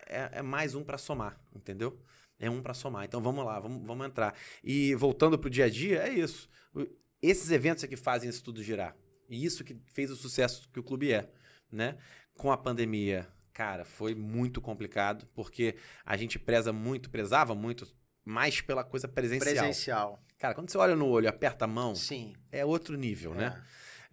é, é- mais um pra somar, entendeu? É um pra somar. Então vamos lá, vamos, vamos entrar. E voltando pro dia a dia, é isso. O- esses eventos é que fazem isso tudo girar. E isso que fez o sucesso que o clube é, né? Com a pandemia, cara, foi muito complicado, porque a gente preza muito, prezava muito mais pela coisa presencial. Presencial. Cara, quando você olha no olho, aperta a mão, Sim. é outro nível, É. né?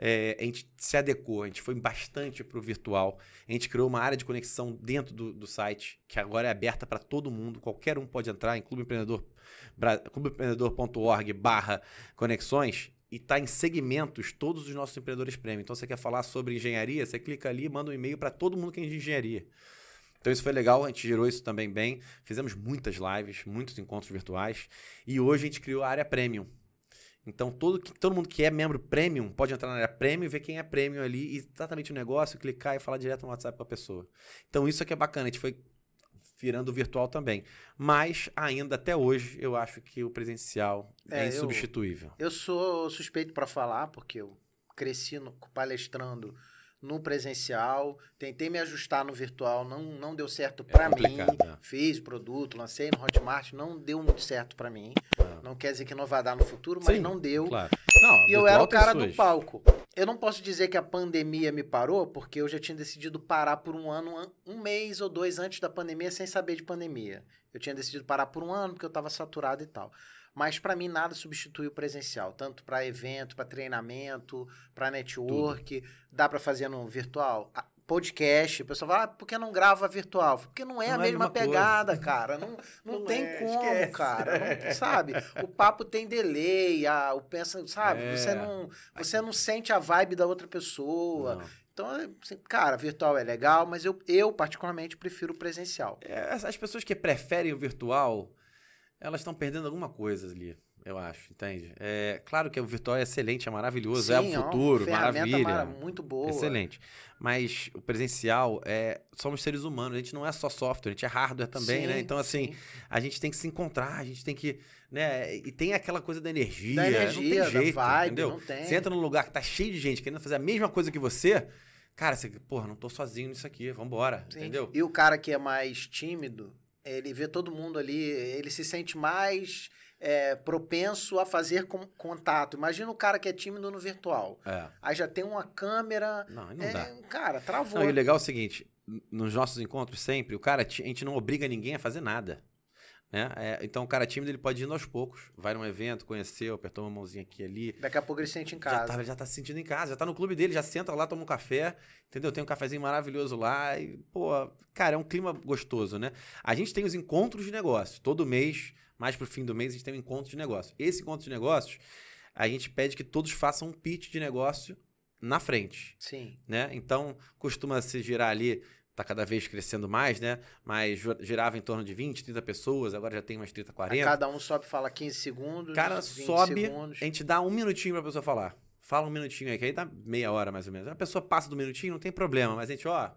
É, a gente se adequou, a gente foi bastante pro virtual. A gente criou uma área de conexão dentro do, do site, que agora é aberta para todo mundo. Qualquer um pode entrar em clubeempreendedor.org barra conexões e tá em segmentos todos os nossos empreendedores prêmio. Então, você quer falar sobre engenharia, você clica ali e manda um e-mail para todo mundo que é de engenharia. Então isso foi legal, a gente gerou isso também bem. Fizemos muitas lives, muitos encontros virtuais. E hoje a gente criou a área premium. Então todo, todo mundo que é membro premium pode entrar na área premium e ver quem é premium ali, e exatamente o negócio, clicar e falar direto no WhatsApp com a pessoa. Então isso aqui é bacana, a gente foi virando virtual também. Mas ainda até hoje eu acho que o presencial é, É, eu- insubstituível. Eu sou suspeito para falar, porque eu cresci no- palestrando no presencial, tentei me ajustar no virtual, não, não deu certo para mim. complicado, né? Fiz produto, lancei no Hotmart, não deu muito certo para mim. Ah. Não quer dizer que não vai dar no futuro, mas Sim, não deu. Claro. Não, E eu era o cara do palco. Eu não posso dizer que a pandemia me parou, porque eu já tinha decidido parar por um ano, an- um mês ou dois antes da pandemia, sem saber de pandemia. Eu tinha decidido parar por um ano, porque eu estava saturado e tal. Mas para mim nada substitui o presencial, tanto para evento, para treinamento, para network, dá para fazer no virtual. Podcast, o pessoal fala, ah, por que não grava virtual? Porque não é Não a é mesma coisa. pegada, cara. Não, não, Não tem é, como, esquece. cara. Não- sabe? O papo tem delay, a, o pensa, sabe? É. Você não você não sente a vibe da outra pessoa. Então, é, assim, cara, virtual é legal, mas eu, eu particularmente prefiro o presencial. É, as pessoas que preferem o virtual, elas estão perdendo alguma coisa ali, eu acho, entende? É, claro que o virtual é excelente, é maravilhoso, é Sim, o uma futuro, ferramenta maravilha. mara- muito boa. Excelente. Mas o presencial é. Somos seres humanos, a gente não é só software, a gente é hardware também, Sim, né? Então, assim, sim. a gente tem que se encontrar, a gente tem que. Né? E tem aquela coisa da energia. Da energia, não tem jeito, vibe, entendeu? não tem. Você entra num lugar que tá cheio de gente querendo fazer a mesma coisa que você. Cara, você, porra, não tô sozinho nisso aqui, vambora, Sim. entendeu? E o cara que é mais tímido, ele vê todo mundo ali, ele se sente mais é, propenso a fazer com- contato. Imagina o cara que é tímido no virtual. É. Aí já tem uma câmera. Não, não é, dá. Cara, travou. Não, e o legal é o seguinte: nos nossos encontros sempre, o cara, a gente não obriga ninguém a fazer nada. Né? É, então o cara tímido ele pode ir aos poucos. Vai num evento, conheceu, apertou uma mãozinha aqui ali. Daqui a pouco ele sente em Já casa. tá, já tá se sentindo em casa, já tá no clube dele, já senta lá, toma um café, entendeu? Tem um cafezinho maravilhoso lá e, pô, cara, é um clima gostoso, né? A gente tem os encontros de negócio. Todo mês, mais pro fim do mês, a gente tem um encontro de negócio. Esse encontro de negócios, a gente pede que todos façam um pitch de negócio na frente Sim. né? Então, costuma se girar ali, tá cada vez crescendo mais, né? Mas girava em torno de 20, 30 pessoas, agora já tem umas 30, Aí 40. cada um sobe e fala 15 segundos. O cara 20 sobe, segundos. a gente dá um minutinho pra pessoa falar. Fala um minutinho aí, que aí dá meia hora mais ou menos. A pessoa passa do minutinho, não tem problema, mas a gente, ó,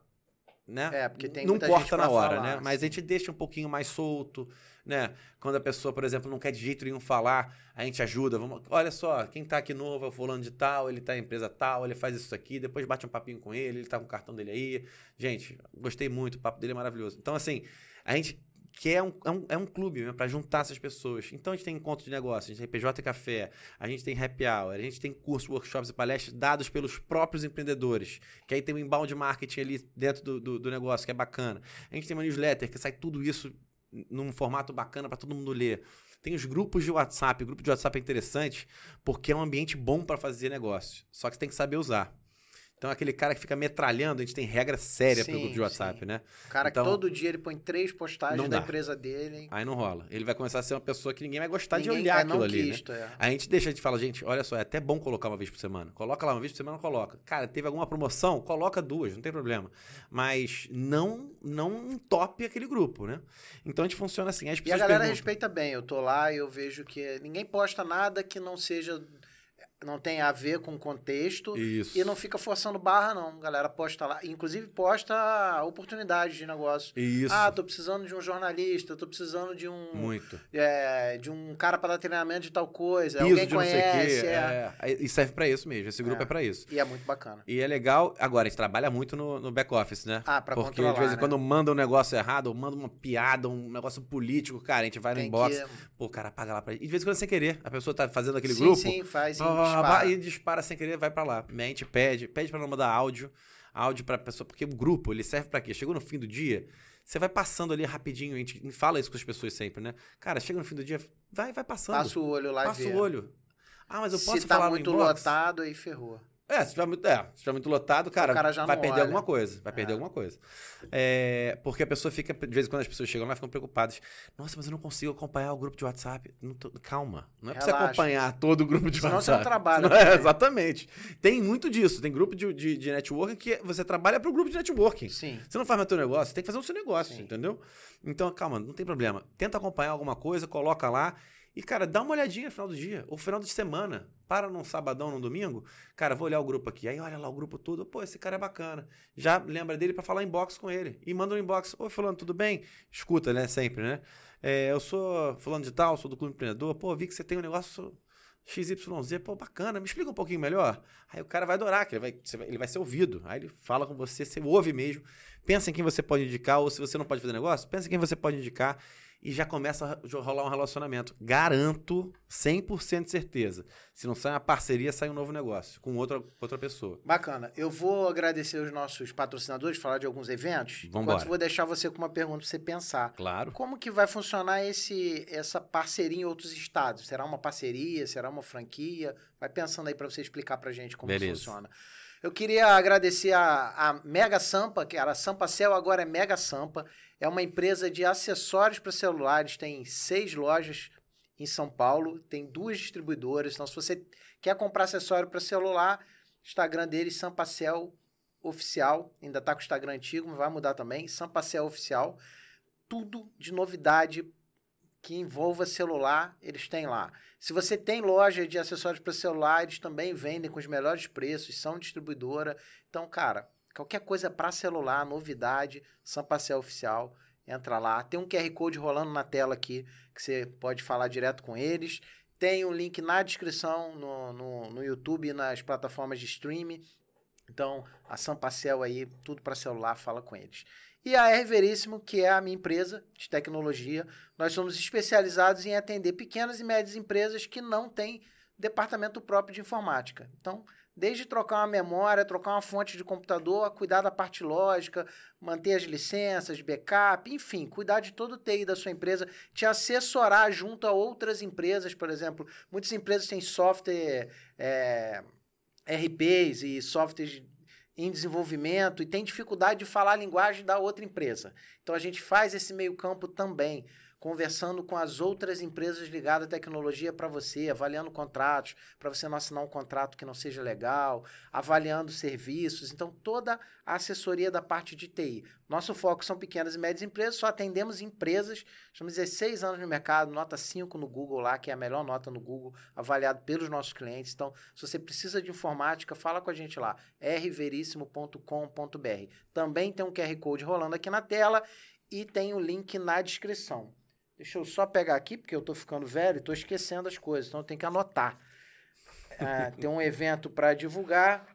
né? É, porque tem não corta na hora, falar, né? Mas sim. a gente deixa um pouquinho mais solto, né? Quando a pessoa, por exemplo, não quer de jeito nenhum falar, a gente ajuda. Vamos, olha só, quem tá aqui novo é o fulano de tal, ele tá em empresa tal, ele faz isso aqui, depois bate um papinho com ele, ele tá com o cartão dele aí. Gente, gostei muito, o papo dele é maravilhoso. Então, assim, a gente quer um, é, um, é um clube né, para juntar essas pessoas. Então, a gente tem encontro de negócio, a gente tem PJ Café, a gente tem happy hour, a gente tem cursos, workshops e palestras dados pelos próprios empreendedores. Que aí tem o inbound marketing ali dentro do, do, do negócio, que é bacana. A gente tem uma newsletter que sai tudo isso num formato bacana para todo mundo ler. Tem os grupos de WhatsApp. O grupo de WhatsApp é interessante porque é um ambiente bom para fazer negócio. Só que você tem que saber usar. Então, aquele cara que fica metralhando, a gente tem regra séria Sim, grupo de WhatsApp, sim. né? O cara Então- que todo dia ele põe três postagens da empresa dele. Aí não rola. Ele vai começar a ser uma pessoa que ninguém vai gostar de Ninguém- olhar é aquilo não ali, né? quisto, é. A gente deixa de falar, gente, olha só, é até bom colocar uma vez por semana. Coloca lá uma vez por semana, coloca. Cara, teve alguma promoção? Coloca duas, não tem problema. Mas não não entope aquele grupo, né? Então a gente funciona assim. As E a galera perguntam- respeita bem. Eu tô lá e eu vejo que ninguém posta nada que não seja. Não tenha a ver com o contexto. Isso. E não fica forçando barra, não. A galera posta lá. Inclusive, posta oportunidades de negócio. Isso. Ah, tô precisando de um jornalista, tô precisando de um. Muito. é, de um cara para dar treinamento de tal coisa. Piso Alguém de não sei o conhece. quê. é. É. E serve pra isso mesmo. Esse grupo é, É. pra isso. E é muito bacana. E é legal. Agora, a gente trabalha muito no, no back-office, né? Ah, pra Porque de vez em né? quando manda um negócio errado, ou manda uma piada, um negócio político, cara, a gente vai no Tem inbox. que- Pô, o cara paga lá pra. E de vez em quando sem querer. A pessoa tá fazendo aquele sim, grupo. sim, faz. e Ó, dispara. e dispara sem querer, vai para lá. Mente, pede, pede para não mandar áudio, áudio para pessoa, porque o grupo, ele serve para quê? Chegou no fim do dia, você vai passando ali rapidinho, a gente fala isso com as pessoas sempre, né? Cara, chega no fim do dia, vai, vai passando. Passa o olho lá Passa o olho. Ah, mas eu posso Se tá falar muito lotado, aí ferrou. É, se tiver muito, é, se tiver muito lotado, cara, cara vai perder olha. alguma coisa. Vai perder é. alguma coisa. É, porque a pessoa fica, de vez em quando as pessoas chegam lá, ficam preocupadas. Nossa, mas eu não consigo acompanhar o grupo de WhatsApp. Tô, calma. Não é pra você acompanhar todo o grupo de Senão WhatsApp. Senão você não trabalha. Não é, exatamente. Tem muito disso. Tem grupo de, de, de networking que você trabalha para o grupo de networking. Sim. Você não faz mais teu negócio, você tem que fazer o seu negócio, Sim. entendeu? Então, calma, não tem problema. Tenta acompanhar alguma coisa, coloca lá. E, cara, dá uma olhadinha no final do dia, ou final de semana. Para num sabadão, num domingo. Cara, vou olhar o grupo aqui. Aí olha lá o grupo todo. Pô, esse cara é bacana. Já lembra dele para falar inbox com ele. E manda um inbox. Oi, fulano, tudo bem? Escuta, né? Sempre, né? É, eu sou fulano de tal, sou do Clube Empreendedor. Pô, vi que você tem um negócio XYZ. Pô, bacana. Me explica um pouquinho melhor. Aí o cara vai adorar, que ele vai, ele vai ser ouvido. Aí ele fala com você, você ouve mesmo. Pensa em quem você pode indicar, ou se você não pode fazer negócio, pensa em quem você pode indicar e já começa a rolar um relacionamento. Garanto, 100% de certeza. Se não sai uma parceria, sai um novo negócio com outra, outra pessoa. Bacana. Eu vou agradecer os nossos patrocinadores, falar de alguns eventos. Vamos Enquanto vou deixar você com uma pergunta para você pensar. Claro. Como que vai funcionar esse, essa parceria em outros estados? Será uma parceria? Será uma franquia? Vai pensando aí para você explicar para gente como Beleza. funciona. Eu queria agradecer a, a Mega Sampa, que era Sampa Cell, agora é Mega Sampa. É uma empresa de acessórios para celulares, tem seis lojas em São Paulo, tem duas distribuidoras. Então, se você quer comprar acessório para celular, Instagram deles, Sampacel Oficial. Ainda está com o Instagram antigo, mas vai mudar também. Sampacel Oficial. Tudo de novidade que envolva celular, eles têm lá. Se você tem loja de acessórios para celular, eles também vendem com os melhores preços, são distribuidora. Então, cara, Qualquer coisa para celular, novidade, Sampacel Oficial, entra lá. Tem um QR Code rolando na tela aqui que você pode falar direto com eles. Tem um link na descrição no, no, no YouTube e nas plataformas de streaming. Então, a Sampacel aí, tudo para celular, fala com eles. E a R Veríssimo, que é a minha empresa de tecnologia, nós somos especializados em atender pequenas e médias empresas que não têm departamento próprio de informática. Então, Desde trocar uma memória, trocar uma fonte de computador, cuidar da parte lógica, manter as licenças, backup, enfim, cuidar de todo o TI da sua empresa, te assessorar junto a outras empresas, por exemplo. Muitas empresas têm software, é, RPs e softwares em desenvolvimento e tem dificuldade de falar a linguagem da outra empresa. Então a gente faz esse meio campo também conversando com as outras empresas ligadas à tecnologia para você, avaliando contratos, para você não assinar um contrato que não seja legal, avaliando serviços. Então, toda a assessoria da parte de TI. Nosso foco são pequenas e médias empresas, só atendemos empresas, estamos 16 anos no mercado, nota 5 no Google lá, que é a melhor nota no Google, avaliado pelos nossos clientes. Então, se você precisa de informática, fala com a gente lá, rveríssimo.com.br. Também tem um QR Code rolando aqui na tela e tem o link na descrição. Deixa eu só pegar aqui, porque eu estou ficando velho e estou esquecendo as coisas, então eu tenho que anotar. É, tem um evento para divulgar.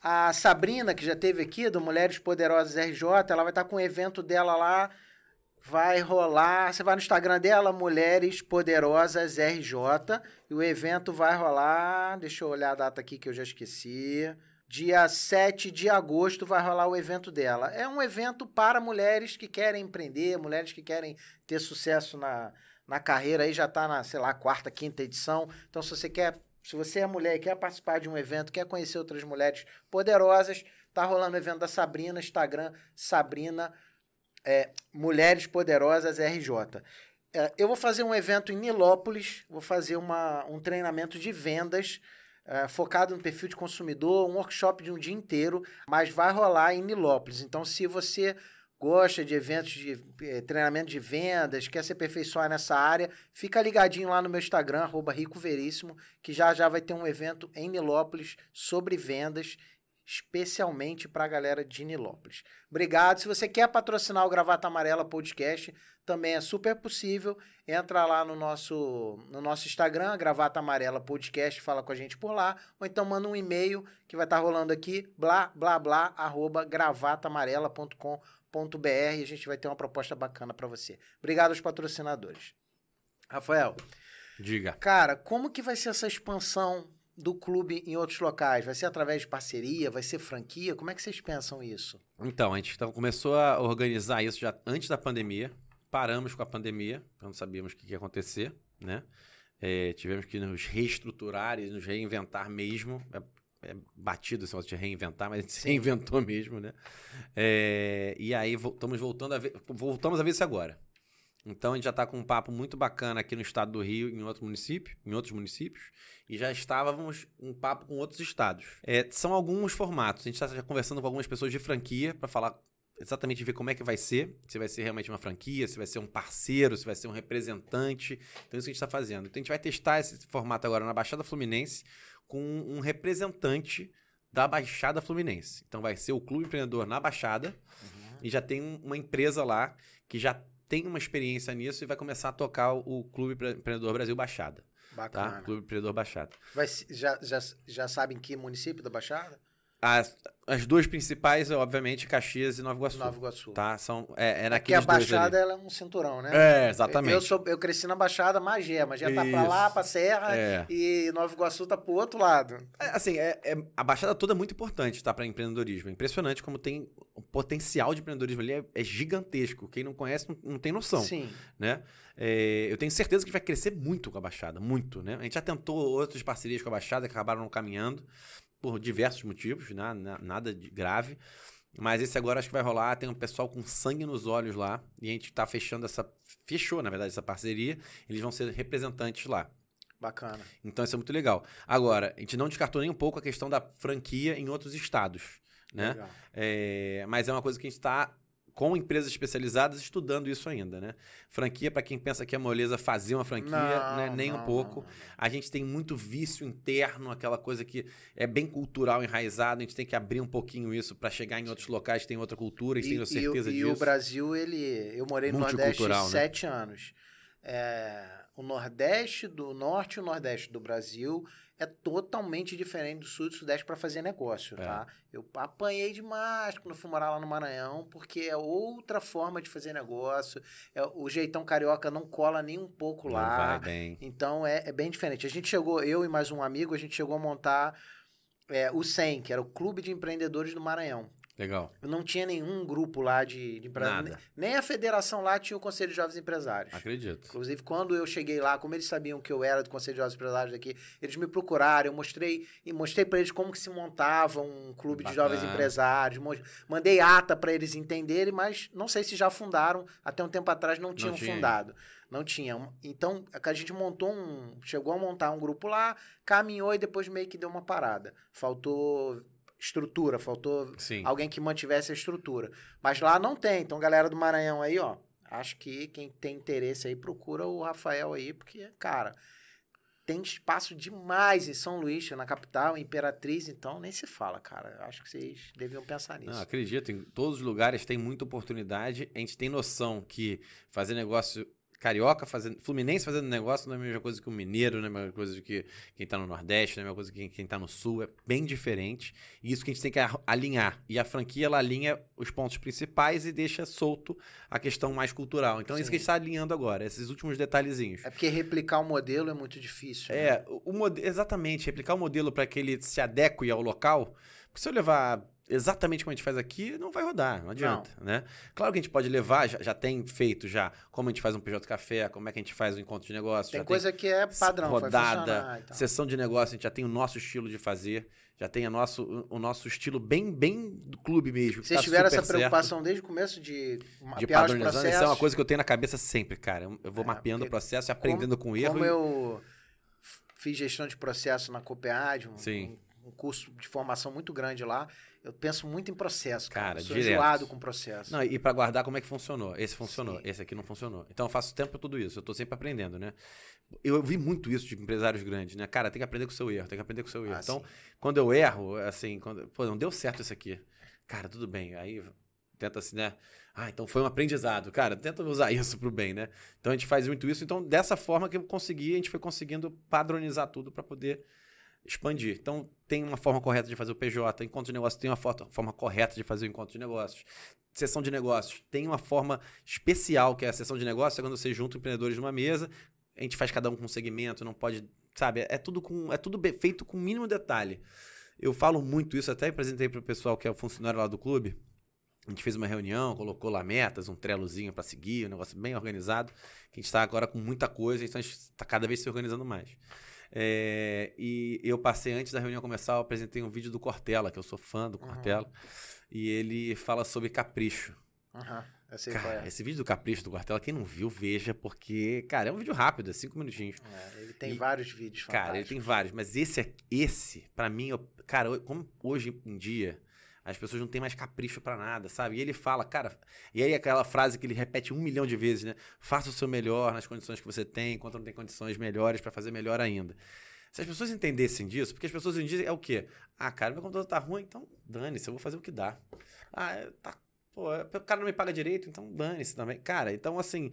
A Sabrina, que já teve aqui, do Mulheres Poderosas RJ, ela vai estar tá com o evento dela lá. Vai rolar. Você vai no Instagram dela, Mulheres Poderosas RJ. E o evento vai rolar. Deixa eu olhar a data aqui que eu já esqueci. Dia 7 de agosto vai rolar o evento dela. É um evento para mulheres que querem empreender, mulheres que querem ter sucesso na, na carreira. Aí já está na, sei lá, quarta, quinta edição. Então, se você quer, se você é mulher e quer participar de um evento, quer conhecer outras mulheres poderosas, tá rolando o evento da Sabrina, Instagram, Sabrina é, Mulheres Poderosas RJ. É, eu vou fazer um evento em Nilópolis, vou fazer uma, um treinamento de vendas é, focado no perfil de consumidor, um workshop de um dia inteiro, mas vai rolar em Nilópolis. Então, se você gosta de eventos de eh, treinamento de vendas, quer se aperfeiçoar nessa área, fica ligadinho lá no meu Instagram, arroba Rico Veríssimo, que já já vai ter um evento em Nilópolis sobre vendas, especialmente para a galera de Nilópolis. Obrigado. Se você quer patrocinar o Gravata Amarela Podcast, também é super possível. Entra lá no nosso, no nosso Instagram, Gravata Amarela Podcast, fala com a gente por lá, ou então manda um e-mail que vai estar tá rolando aqui, blá, blá, blá, arroba gravatamarela.com.br e a gente vai ter uma proposta bacana para você. Obrigado aos patrocinadores. Rafael, Diga. Cara, como que vai ser essa expansão do clube em outros locais? Vai ser através de parceria? Vai ser franquia? Como é que vocês pensam isso? Então, a gente então, começou a organizar isso já antes da pandemia. Paramos com a pandemia, não sabíamos o que ia acontecer, né? É, tivemos que nos reestruturar e nos reinventar mesmo. É, é batido esse negócio de reinventar, mas a gente se reinventou mesmo, né? É, e aí estamos voltando a ver, voltamos a ver isso agora. Então a gente já está com um papo muito bacana aqui no estado do Rio, em outro município, em outros municípios, e já estávamos um papo com outros estados. É, são alguns formatos. A gente está conversando com algumas pessoas de franquia para falar exatamente ver como é que vai ser, se vai ser realmente uma franquia, se vai ser um parceiro, se vai ser um representante. Então isso que a gente está fazendo. Então a gente vai testar esse formato agora na Baixada Fluminense com um representante da Baixada Fluminense. Então vai ser o Clube Empreendedor na Baixada uhum. e já tem uma empresa lá que já tem uma experiência nisso e vai começar a tocar o Clube Empreendedor Brasil Baixada. Tá? Bacana. Tá? Clube Empreendedor Baixada. Vai, já, já, já sabem que município da Baixada? As, as duas principais, obviamente, Caxias e Nova Iguaçu. Nova Iguaçu. Tá? São, é, é Porque a Baixada ela é um cinturão, né? É, exatamente. Eu, sou, eu cresci na Baixada Magé. Magé Isso. tá pra lá, pra Serra, é. e Nova Iguaçu tá pro outro lado. É, assim, é, é, a Baixada toda é muito importante, tá? Pra empreendedorismo. É impressionante como tem... O potencial de empreendedorismo ali é, é gigantesco. Quem não conhece não, não tem noção. Sim. Né? É, eu tenho certeza que vai crescer muito com a Baixada. Muito, né? A gente já tentou outras parcerias com a Baixada que acabaram não caminhando por diversos motivos, né? nada de grave. Mas esse agora acho que vai rolar. Tem um pessoal com sangue nos olhos lá. E a gente tá fechando essa. Fechou, na verdade, essa parceria. Eles vão ser representantes lá. Bacana. Então isso é muito legal. Agora, a gente não descartou nem um pouco a questão da franquia em outros estados. Né? É, mas é uma coisa que a gente está com empresas especializadas estudando isso ainda, né? Franquia, para quem pensa que é moleza fazer uma franquia, não, né? nem não, um pouco. Não, a gente tem muito vício interno, aquela coisa que é bem cultural, enraizado. A gente tem que abrir um pouquinho isso para chegar em outros locais tem outra cultura, e, tenho certeza e, disso. E o Brasil, ele. Eu morei no Nordeste né? sete anos. É, o Nordeste do Norte e o Nordeste do Brasil é totalmente diferente do sul e do sudeste para fazer negócio, é. tá? Eu apanhei demais quando fui morar lá no Maranhão, porque é outra forma de fazer negócio. É, o jeitão carioca não cola nem um pouco não lá. Vai bem. Então é, é, bem diferente. A gente chegou, eu e mais um amigo, a gente chegou a montar é, o SEM, que era o Clube de Empreendedores do Maranhão. Legal. Não tinha nenhum grupo lá de, de empresários. Nem a federação lá tinha o Conselho de Jovens Empresários. Acredito. Inclusive, quando eu cheguei lá, como eles sabiam que eu era do Conselho de Jovens Empresários daqui, eles me procuraram, eu mostrei e mostrei para eles como que se montava um clube Bacana. de jovens empresários, mandei ata para eles entenderem, mas não sei se já fundaram, até um tempo atrás não tinham não tinha. fundado. Não tinha. Então, a gente montou um. Chegou a montar um grupo lá, caminhou e depois meio que deu uma parada. Faltou estrutura, faltou Sim. alguém que mantivesse a estrutura. Mas lá não tem. Então, galera do Maranhão aí, ó, acho que quem tem interesse aí procura o Rafael aí, porque, cara, tem espaço demais em São Luís, na capital, Imperatriz, então nem se fala, cara. Acho que vocês deviam pensar nisso. Não, acredito, em todos os lugares tem muita oportunidade. A gente tem noção que fazer negócio carioca fazendo. Fluminense fazendo negócio não é a mesma coisa que o mineiro, não é a mesma coisa que quem está no Nordeste, não é a mesma coisa que quem está no Sul. É bem diferente. E isso que a gente tem que alinhar. E a franquia, ela alinha os pontos principais e deixa solto a questão mais cultural. Então Sim. é isso que a gente está alinhando agora, esses últimos detalhezinhos. É porque replicar o modelo é muito difícil. É, né? o, o, exatamente. Replicar o modelo para que ele se adeque ao local. Porque se eu levar exatamente como a gente faz aqui, não vai rodar, não adianta, não. né? Claro que a gente pode levar, já, já, tem feito já, como a gente faz um PJ Café, como é que a gente faz um encontro de negócio. Tem coisa tem que é padrão, rodada, sessão de negócio, a gente já tem o nosso estilo de fazer, já tem a nosso, o nosso estilo bem, bem do clube mesmo. Vocês tá tiveram essa preocupação certo. desde o começo de de padronizando, isso é uma coisa que eu tenho na cabeça sempre, cara. Eu vou é, mapeando o processo e aprendendo como, com erro. Como eu fiz gestão de processo na Copead, Sim. Um, um curso de formação muito grande lá, eu penso muito em processo, cara. cara sou direto. enjoado com processo. Não, e para guardar como é que funcionou. Esse funcionou, Sim. esse aqui não funcionou. Então eu faço tempo tudo isso. Eu tô sempre aprendendo, né? Eu vi muito isso de empresários grandes, né? Cara, tem que aprender com o seu erro, tem que aprender com o seu erro. Ah, então, sim. quando eu erro, assim, quando, pô, não deu certo isso aqui. Cara, tudo bem. Aí tenta assim, né? Ah, então foi um aprendizado. Cara, tenta usar isso pro bem, né? Então a gente faz muito isso. Então, dessa forma que eu consegui, a gente foi conseguindo padronizar tudo para poder expandir. Então, tem uma forma correta de fazer o PJ, encontro de negócios tem uma forma correta de fazer o encontro de negócios. Sessão de negócios tem uma forma especial, que é a sessão de negócios, é quando você junta empreendedores numa mesa, a gente faz cada um com um segmento, não pode, sabe? É tudo com é tudo feito com o mínimo detalhe. Eu falo muito isso, até apresentei para o pessoal que é o funcionário lá do clube. A gente fez uma reunião, colocou lá metas, um trelozinho para seguir, um negócio bem organizado. Que a gente está agora com muita coisa, então a gente está cada vez se organizando mais. É, e eu passei antes da reunião começar, eu apresentei um vídeo do Cortella, que eu sou fã do Cortella, uhum. e ele fala sobre capricho. Uhum. Cara, é. esse vídeo do Capricho do Cortella, quem não viu, veja, porque, cara, é um vídeo rápido, é cinco minutinhos. É, ele tem e, vários vídeos Cara, ele tem vários, mas esse, esse para mim, eu, cara, como hoje em dia, as pessoas não têm mais capricho para nada, sabe? E ele fala, cara, e aí aquela frase que ele repete um milhão de vezes, né? Faça o seu melhor nas condições que você tem, enquanto não tem condições melhores para fazer melhor ainda. Se as pessoas entendessem disso, porque as pessoas hoje em dia é o quê? Ah, cara, meu computador tá ruim, então dane-se, eu vou fazer o que dá. Ah, tá Pô, é, o cara não me paga direito, então dane-se também. Cara, então assim.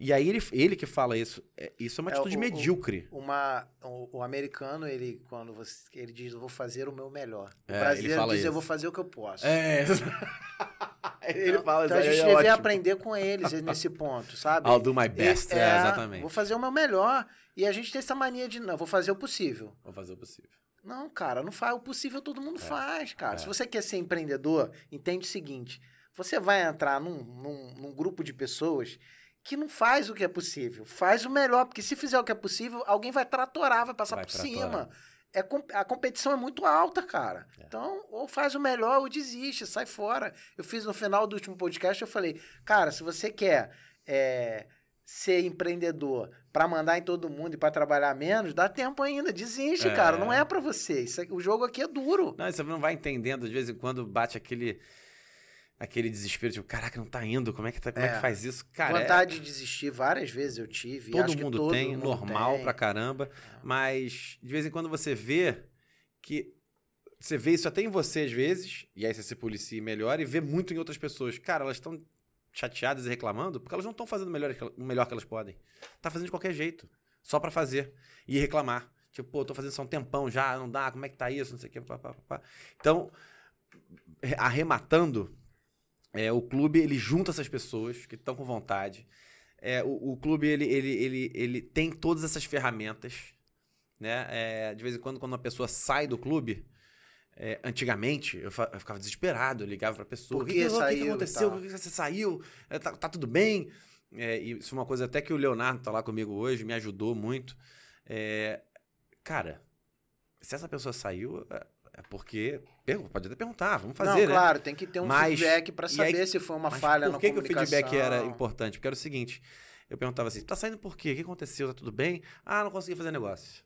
E aí ele, ele que fala isso, é, isso é uma atitude é, o, medíocre. Uma, o, o, americano, ele, quando você, ele diz, eu vou fazer o meu melhor. O é, brasileiro diz, isso. eu vou fazer o que eu posso. É. ele então, fala então a gente é deve aprender com eles nesse ponto, sabe? I'll do my best, é, é, exatamente. Vou fazer o meu melhor. E a gente tem essa mania de, não, vou fazer o possível. Vou fazer o possível. Não, cara, não faz o possível, todo mundo faz, cara. Se você quer ser empreendedor, entende o seguinte você vai entrar num, num, num, grupo de pessoas que não faz o que é possível. Faz o melhor, porque se fizer o que é possível, alguém vai tratorar, vai passar vai por tratorar. cima. É, a competição é muito alta, cara. É. Então, ou faz o melhor ou desiste, sai fora. Eu fiz no final do último podcast, eu falei, cara, se você quer é, ser empreendedor para mandar em todo mundo e para trabalhar menos, dá tempo ainda, desiste, é. cara. Não é para você. Isso, o jogo aqui é duro. Não, você não vai entendendo, de vez em quando bate aquele aquele desespero, tipo, caraca, não tá indo, como é que, tá, como é. é que faz isso? Cara, Vontade é... de desistir várias vezes eu tive. Todo mundo todo tem, mundo normal tem. pra caramba, é. mas de vez em quando você vê que você vê isso até em você às vezes, e aí você se policia melhor e vê muito em outras pessoas. Cara, elas estão chateadas e reclamando porque elas não estão fazendo o melhor, melhor que elas podem. Tá fazendo de qualquer jeito, só para fazer e reclamar. Tipo, pô, tô fazendo isso há um tempão já, não dá, como é que tá isso, não sei o que, pá, pá, pá. Então, arrematando, é, o clube ele junta essas pessoas que estão com vontade. É, o, o, clube ele, ele, ele, ele tem todas essas ferramentas. Né? É, de vez em quando, quando uma pessoa sai do clube, é, antigamente eu, eu, ficava desesperado, eu ligava para a pessoa: Por que, que, saiu, o que aconteceu? Por que você saiu? É, tá, tá tudo bem? É, e isso é uma coisa até que o Leonardo tá lá comigo hoje, me ajudou muito. É, cara, se essa pessoa saiu, é porque pode até perguntar, vamos fazer, Não, né? claro, tem que ter um mas, feedback para saber aí, se foi uma falha por que Por que o feedback era importante? Porque era o seguinte, eu perguntava assim, tá saindo por quê? O que aconteceu? Tá tudo bem? Ah, não consegui fazer negócio.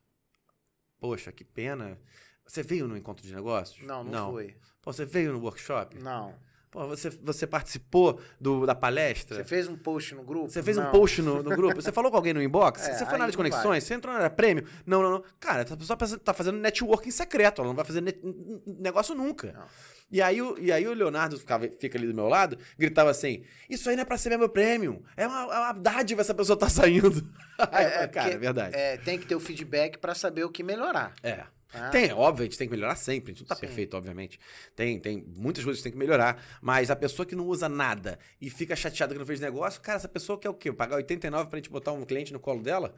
Poxa, que pena. Você veio no encontro de negócios? Não, não, não. foi. Pô, você veio no workshop? Não. Pô, você, você participou do, da palestra? Você fez um post no grupo? Você fez não. um post no, no grupo? Você falou com alguém no inbox? É, você foi na área de conexões? Você entrou na área prêmio? Não, não, não. Cara, essa pessoa tá fazendo networking secreto. Ela não vai fazer net, negócio nunca. Não. E aí, e aí o Leonardo ficava, fica ali do meu lado, gritava assim: Isso aí não é pra ser meu prêmio. É uma, é uma dádiva essa pessoa tá saindo. É, é cara, é verdade. É, tem que ter o feedback para saber o que melhorar. É. Ah. Tem, óbvio, a gente tem que melhorar sempre. A gente não tá Sim. perfeito, obviamente. Tem, tem muitas coisas que tem que melhorar. Mas a pessoa que não usa nada e fica chateada que não fez negócio, cara, essa pessoa quer o quê? Pagar 89 pra gente botar um cliente no colo dela?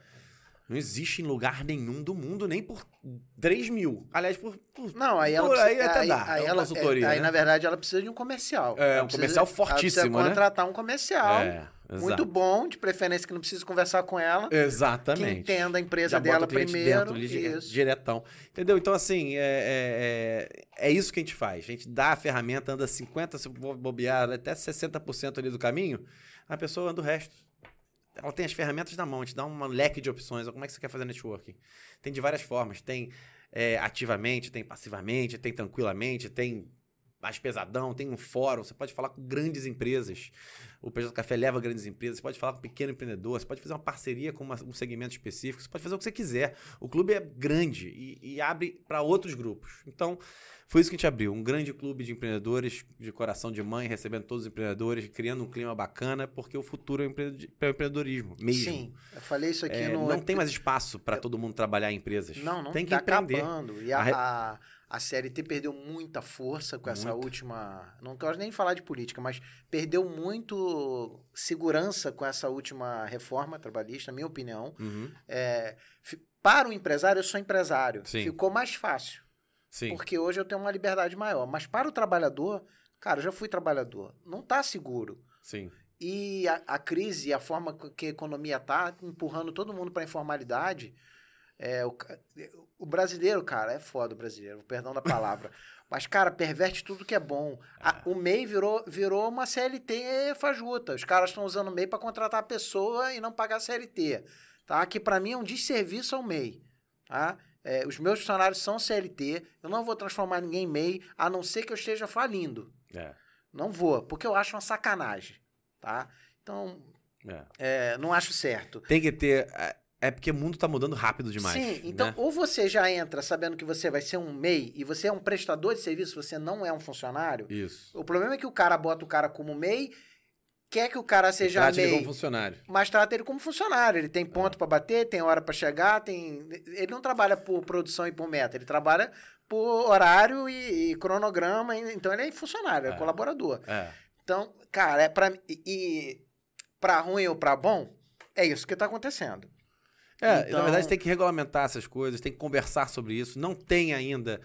Não existe em lugar nenhum do mundo, nem por 3 mil. Aliás, por. por não, aí ela. Por, aí até aí, dá. Aí, é ela, é, né? aí, na verdade, ela precisa de um comercial. É, ela um precisa, comercial fortíssimo. Ela precisa né? contratar um comercial. É. Exato. Muito bom, de preferência que não precisa conversar com ela. Exatamente. Que entenda a empresa Já dela primeiro. Dentro, isso. Diretão. Entendeu? Então, assim, é, é, é, é, isso que a gente faz. A gente dá a ferramenta, anda 50%, se bobear, até 60% ali do caminho, a pessoa anda o resto. Ela tem as ferramentas na mão, gente dá um leque de opções. Como é que você quer fazer networking? Tem de várias formas. Tem é, ativamente, tem passivamente, tem tranquilamente, tem mais pesadão, tem um fórum, você pode falar com grandes empresas. O PJ Café leva grandes empresas, você pode falar com um pequeno empreendedor, você pode fazer uma parceria com uma, um segmento específico, você pode fazer o que você quiser. O clube é grande e, e abre para outros grupos. Então, foi isso que a gente abriu, um grande clube de empreendedores de coração de mãe, recebendo todos os empreendedores, criando um clima bacana, porque o futuro é o empreendedorismo mesmo. Sim, eu falei isso aqui é, no... Não tem mais espaço para todo mundo trabalhar em empresas. Não, não tem que tá empreender. acabando. E a, a, A CLT perdeu muita força com essa muito. última. Não quero nem falar de política, mas perdeu muito segurança com essa última reforma trabalhista, na minha opinião. Uhum. É, para o empresário, eu sou empresário. Sim. Ficou mais fácil. Sim. Porque hoje eu tenho uma liberdade maior. Mas para o trabalhador, cara, eu já fui trabalhador. Não está seguro. Sim. E a, a crise, a forma que a economia está empurrando todo mundo para a informalidade. É, o, o, brasileiro, cara, é foda o brasileiro, perdão da palavra. Mas, cara, perverte tudo que é bom. A, o MEI virou, virou uma CLT fajuta. Os caras estão usando o MEI para contratar a pessoa e não pagar CLT. Tá? Que para mim é um desserviço ao MEI. Tá? É, os meus funcionários são CLT. Eu não vou transformar ninguém em MEI, a não ser que eu esteja falindo. É. Não vou, porque eu acho uma sacanagem. Tá? Então, é. É, não acho certo. Tem que ter. É, porque o mundo está mudando rápido demais. Sim, então né? ou você já entra sabendo que você vai ser um MEI e você é um prestador de serviço, você não é um funcionário. Isso. O problema é que o cara bota o cara como MEI, quer que o cara seja trata MEI. Ele como funcionário. Mas trata ele como funcionário. Ele tem ponto é. para bater, tem hora para chegar, tem. Ele não trabalha por produção e por meta, ele trabalha por horário e, e cronograma. Então ele é funcionário, é, é colaborador. É. Então, cara, é para e para ruim ou para bom, é isso que está acontecendo. É, então... na verdade tem que regulamentar essas coisas, tem que conversar sobre isso. Não tem ainda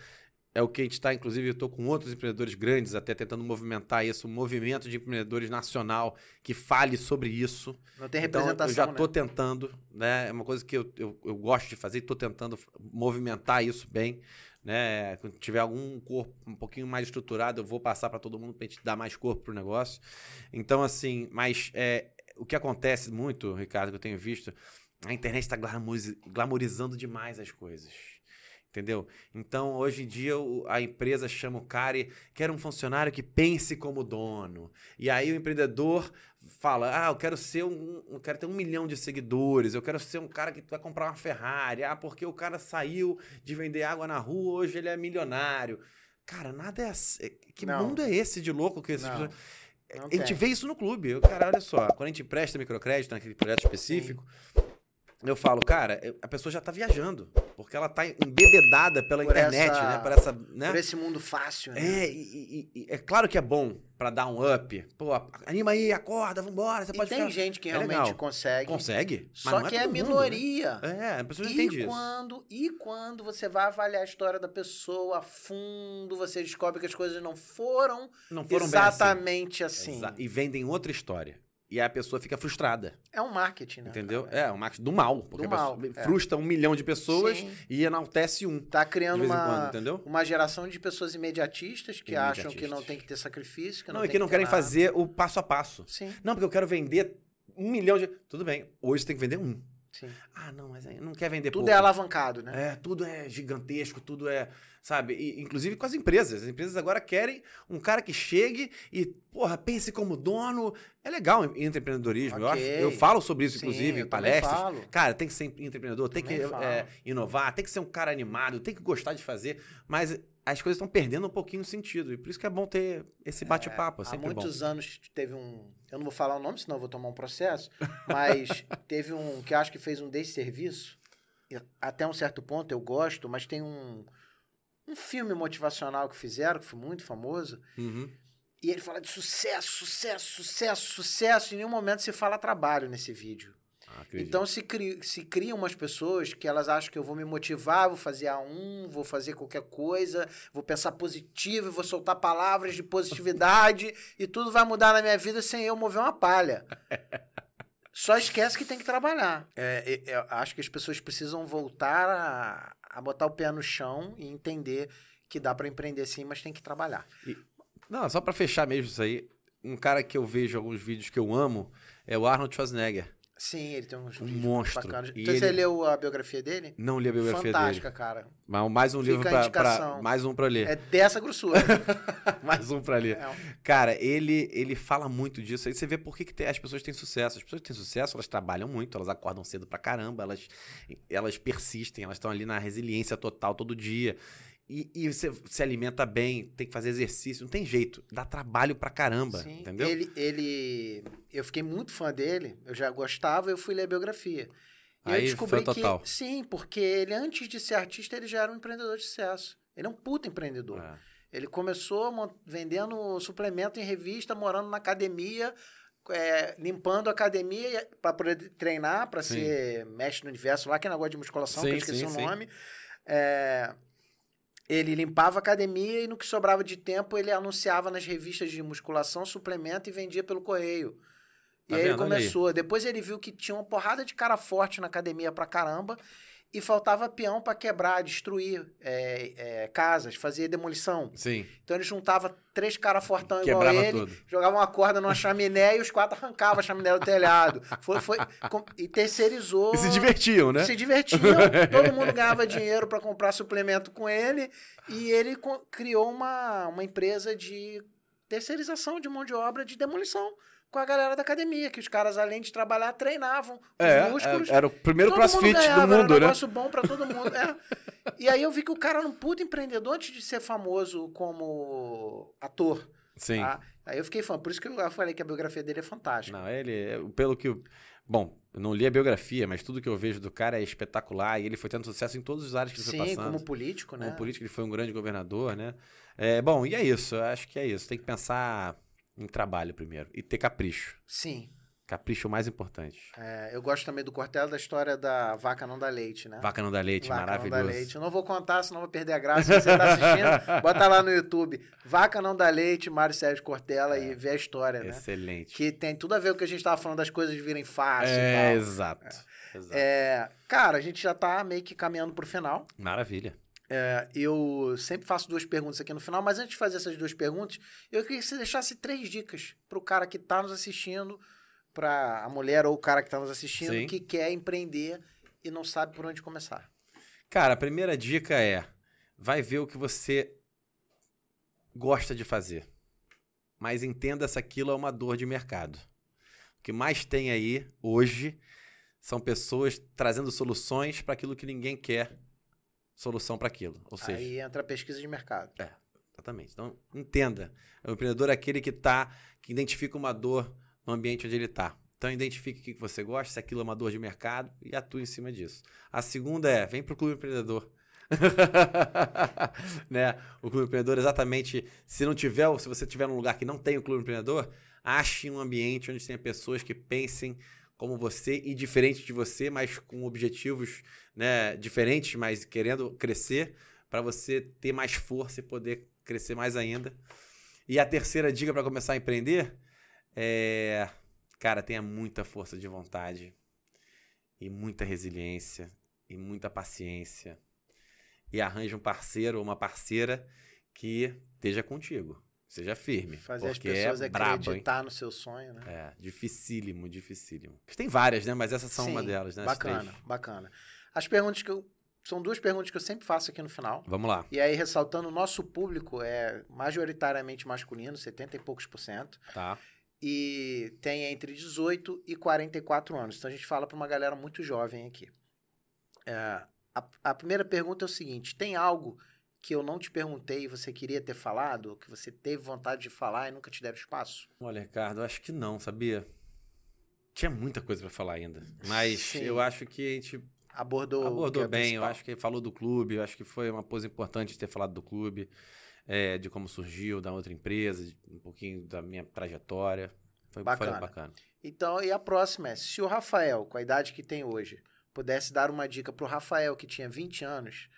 é o que a gente está, inclusive, eu estou com outros empreendedores grandes até tentando movimentar isso, um movimento de empreendedores nacional que fale sobre isso. Não tem representação, então, eu já estou né? tentando, né? É uma coisa que eu, eu, eu gosto de fazer, estou tentando movimentar isso bem. Né? Quando tiver algum corpo um pouquinho mais estruturado, eu vou passar para todo mundo para a gente dar mais corpo para o negócio. Então, assim, mas é, o que acontece muito, Ricardo, que eu tenho visto, a internet está glamorizando demais as coisas. Entendeu? Então, hoje em dia, a empresa chama o cara e quer um funcionário que pense como dono. E aí o empreendedor fala: Ah, eu quero ser um. Eu quero ter um milhão de seguidores, eu quero ser um cara que vai comprar uma Ferrari. Ah, porque o cara saiu de vender água na rua, hoje ele é milionário. Cara, nada é assim. Que não. mundo é esse de louco que esses pessoas... A gente vê isso no clube. Cara, olha só, quando a gente empresta microcrédito naquele projeto específico. Sim eu falo, cara, a pessoa já tá viajando, porque ela tá embebedada pela por internet, essa, né? Por, essa, né? por esse mundo fácil, né? É, e, e, é claro que é bom para dar um up. Pô, anima aí, acorda, vambora, você e pode tem ficar... gente que é realmente legal. consegue. Consegue? Só que é, é minoria. Mundo, né? É, a pessoa não e entende quando, isso. E quando você vai avaliar a história da pessoa a fundo, você descobre que as coisas não foram, não foram exatamente assim. assim. E vendem outra história. E a pessoa fica frustrada. É um marketing, né? Entendeu? É, um marketing do mal. Porque do mal, é. frustra um milhão de pessoas Sim. e enaltece um. Tá criando uma, quando, uma geração de pessoas imediatistas que imediatistas. acham que não tem que ter sacrifício. Que não, não e que não querem nada. fazer o passo a passo. Sim. Não, porque eu quero vender um milhão de. Tudo bem, hoje você tem que vender um. Sim. Ah, não, mas não quer vender Tudo pouco. é alavancado, né? É, tudo é gigantesco, tudo é sabe? E, inclusive com as empresas. As empresas agora querem um cara que chegue e, porra, pense como dono. É legal empreendedorismo. Okay. Eu, acho, eu falo sobre isso, Sim, inclusive, em palestras. Falo. Cara, tem que ser empreendedor, tem que é, inovar, tem que ser um cara animado, tem que gostar de fazer. Mas as coisas estão perdendo um pouquinho o sentido. E por isso que é bom ter esse bate-papo. É, há muitos bom. anos teve um. Eu não vou falar o nome, senão eu vou tomar um processo. Mas teve um que eu acho que fez um desserviço. Até um certo ponto eu gosto, mas tem um um filme motivacional que fizeram, que foi muito famoso. Uhum. E ele fala de sucesso, sucesso, sucesso, sucesso. Em nenhum momento se fala trabalho nesse vídeo. Ah, então se, cri, se criam umas pessoas que elas acham que eu vou me motivar, vou fazer a um, vou fazer qualquer coisa, vou pensar positivo, vou soltar palavras de positividade e tudo vai mudar na minha vida sem eu mover uma palha. Só esquece que tem que trabalhar. É, é, acho que as pessoas precisam voltar a, a botar o pé no chão e entender que dá para empreender sim, mas tem que trabalhar. E, não, só para fechar mesmo isso aí, um cara que eu vejo alguns vídeos que eu amo é o Arnold Schwarzenegger. Sim, ele tem uns um monstro. bacanas. Então ele... você leu a biografia dele? Não li a biografia Fantástica, dele. Fantástica, cara. Mas mais um livro para mais um para ler. É dessa grossura. mais um para ler. É. Cara, ele ele fala muito disso. Aí você vê por que, que tem, as pessoas têm sucesso. As pessoas que têm sucesso, elas trabalham muito, elas acordam cedo pra caramba, elas elas persistem, elas estão ali na resiliência total todo dia. E, e, você se alimenta bem, tem que fazer exercício, não tem jeito. Dá trabalho pra caramba, Sim. entendeu? Ele, ele. Eu fiquei muito fã dele, eu já gostava, eu fui ler a biografia. E Aí eu descobri total. que. Sim, porque ele, antes de ser artista, ele já era um empreendedor de sucesso. Ele é um puta empreendedor. É. Ele começou vendendo suplemento em revista, morando na academia, é, limpando a academia para poder treinar, para ser mestre no universo lá, que é negócio de musculação, sim, que eu esqueci sim, o nome. É, ele limpava a academia e no que sobrava de tempo ele anunciava nas revistas de musculação, suplemento e vendia pelo correio. E tá aí vendo? ele começou. Aí. Depois ele viu que tinha uma porrada de cara forte na academia pra caramba e faltava peão para quebrar, destruir é, é, casas, fazer demolição. Sim. Então ele juntava três caras fortão igual ele, tudo. jogava uma corda numa chaminé e os quatro arrancavam a chaminé do telhado. Foi, foi, com, e terceirizou. E se divertiam, né? Se divertiam. todo mundo ganhava dinheiro para comprar suplemento com ele e ele criou uma, uma empresa de terceirização de mão de obra de demolição com a galera da academia, que os caras, além de trabalhar, treinavam é, os músculos. Era o primeiro crossfit ganhava, do mundo, era um né? negócio bom para todo mundo. É. E aí eu vi que o cara era um puto empreendedor antes de ser famoso como ator. Sim. Tá? Aí eu fiquei fã. Por isso que eu falei que a biografia dele é fantástica. Não, ele, pelo que. Bom, eu não li a biografia, mas tudo que eu vejo do cara é espetacular. E ele foi tendo sucesso em todas as áreas que ele Sim, foi passando. Sim, como político, né? Como político, ele foi um grande governador, né? É, bom, e é isso. Eu acho que é isso. Tem que pensar em trabalho primeiro. E ter capricho. Sim. Capricho é o mais importante. É, eu gosto também do Cortella da história da vaca não dá leite, né? Vaca não dá leite, vaca maravilhoso. Não dá leite. Eu não vou contar, senão vou perder a graça. Se você tá assistindo, bota lá no YouTube. Vaca não dá leite, Mário Sérgio Cortella é, e vê a história, né? Excelente. Que tem tudo a ver com o que a gente tava falando das coisas virem fácil é, exato. É. exato. É, cara, a gente já tá meio que caminhando pro final. Maravilha. É, eu sempre faço duas perguntas aqui no final, mas antes de fazer essas duas perguntas, eu queria que você deixasse três dicas para o cara que está nos assistindo, para a mulher ou o cara que está nos assistindo, Sim. que quer empreender e não sabe por onde começar. Cara, a primeira dica é: vai ver o que você gosta de fazer, mas entenda se aquilo é uma dor de mercado. O que mais tem aí hoje são pessoas trazendo soluções para aquilo que ninguém quer solução para aquilo. Ou seja, aí entra a pesquisa de mercado. É, exatamente. Então, entenda. O empreendedor é aquele que tá, que identifica uma dor no ambiente onde ele está. Então, identifique o que você gosta, se aquilo é uma dor de mercado e atue em cima disso. A segunda é, vem para o Clube Empreendedor. né? O Clube Empreendedor, exatamente, se não tiver, ou se você estiver num lugar que não tem o Clube Empreendedor, ache um ambiente onde tenha pessoas que pensem como você e diferente de você, mas com objetivos né, diferentes, mas querendo crescer para você ter mais força e poder crescer mais ainda. E a terceira dica para começar a empreender é, cara, tenha muita força de vontade e muita resiliência e muita paciência e arranje um parceiro ou uma parceira que esteja contigo. Seja firme. Fazer as pessoas é brabo, acreditar hein? no seu sonho, né? É, dificílimo, dificílimo. Tem várias, né? Mas essas são Sim, uma delas, né? Bacana, bacana. As perguntas que eu. São duas perguntas que eu sempre faço aqui no final. Vamos lá. E aí, ressaltando, o nosso público é majoritariamente masculino, 70 e poucos por cento. Tá. E tem entre 18 e 44 anos. Então a gente fala para uma galera muito jovem aqui. É, a, a primeira pergunta é o seguinte: tem algo que eu não te perguntei e você queria ter falado, que você teve vontade de falar e nunca te deram espaço? Olha, Ricardo, acho que não, sabia? Tinha muita coisa para falar ainda, mas Sim. eu acho que a gente abordou abordou é bem. Eu acho que falou do clube, eu acho que foi uma coisa importante ter falado do clube, é, de como surgiu, da outra empresa, um pouquinho da minha trajetória. Foi bacana. Foi bacana. Então, e a próxima é: se o Rafael, com a idade que tem hoje, pudesse dar uma dica pro Rafael que tinha 20 anos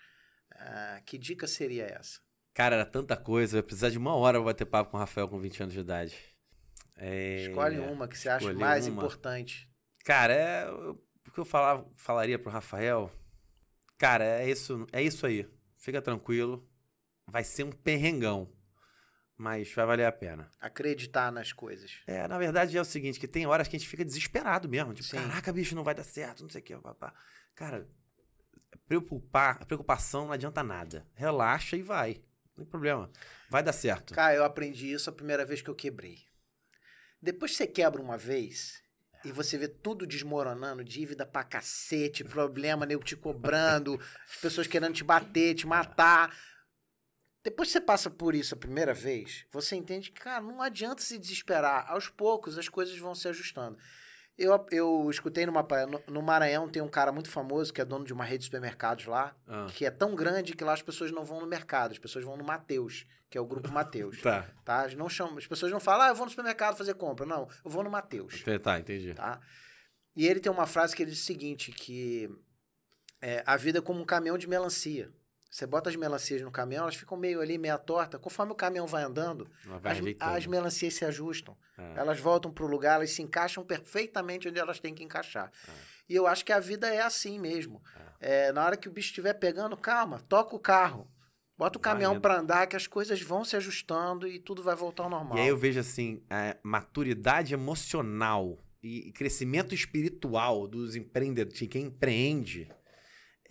ah, que dica seria essa? Cara, era tanta coisa. Eu ia precisar de uma hora pra bater papo com o Rafael com 20 anos de idade. É... Escolhe uma que você acha mais uma. importante. Cara, é... o que eu falava, falaria pro Rafael. Cara, é isso, é isso aí. Fica tranquilo. Vai ser um perrengão. Mas vai valer a pena. Acreditar nas coisas. É, na verdade é o seguinte, que tem horas que a gente fica desesperado mesmo. Tipo, Sim. caraca, bicho, não vai dar certo, não sei o que. Papá. Cara, preocupar, a preocupação não adianta nada. Relaxa e vai. Não tem problema. Vai dar certo. Cara, eu aprendi isso a primeira vez que eu quebrei. Depois que você quebra uma vez e você vê tudo desmoronando, dívida pra cacete, problema, nego te cobrando, as pessoas querendo te bater, te matar. Depois que você passa por isso a primeira vez, você entende que, cara, não adianta se desesperar. Aos poucos as coisas vão se ajustando. Eu, eu escutei numa. No, no Maranhão tem um cara muito famoso que é dono de uma rede de supermercados lá, Ah. que é tão grande que lá as pessoas não vão no mercado, as pessoas vão no Mateus, que é o grupo Mateus. Tá. tá? As, não chamam, as pessoas não falam, ah, eu vou no supermercado fazer compra. Não, eu vou no Mateus. Tá, entendi. Tá? E ele tem uma frase que ele diz o seguinte, que é, a vida é como um caminhão de melancia. Você bota as melancias no caminhão, elas ficam meio ali, meia torta. Conforme o caminhão vai andando, vai as, as melancias se ajustam. É. Elas voltam para o lugar, elas se encaixam perfeitamente onde elas têm que encaixar. E eu acho que a vida é assim mesmo. É, na hora que o bicho estiver pegando, calma, toca o carro. Bota o caminhão para andar, que as coisas vão se ajustando e tudo vai voltar ao normal. E aí eu vejo assim, a maturidade emocional e e crescimento espiritual dos empreendedores, de quem empreende,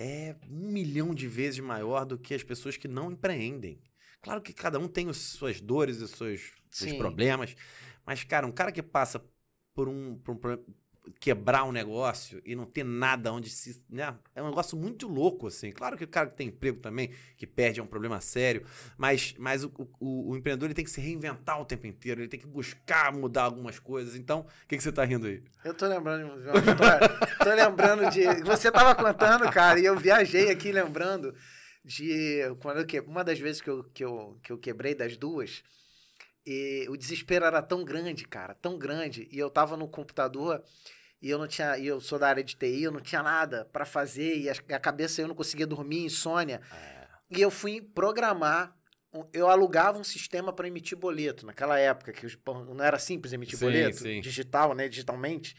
é um milhão de vezes maior do que as pessoas que não empreendem. Claro que cada um tem as suas dores e os seus, seus problemas, mas, cara, um cara que passa por um, por um quebrar um negócio e não ter nada onde se. Né? É um negócio muito louco, assim. Claro que o cara que tem emprego também, que perde, é um problema sério, mas, mas o, o- o empreendedor ele tem que se reinventar o tempo inteiro, ele tem que buscar mudar algumas coisas. Então, o que, que você tá rindo aí? Eu tô lembrando de uma história. tô lembrando de. Você tava contando, cara, e eu viajei aqui lembrando de. Quando que... Uma das vezes que eu, que, eu, que eu quebrei das duas, e o desespero era tão grande, cara, tão grande. E eu tava no computador e eu não tinha. E eu sou da área de TI, eu não tinha nada pra fazer, e a, cabeça eu não conseguia dormir, insônia. E eu fui programar. um- Eu alugava um sistema para emitir boleto naquela época, que não era simples emitir Sim, boleto, sim. digital, né? Digitalmente.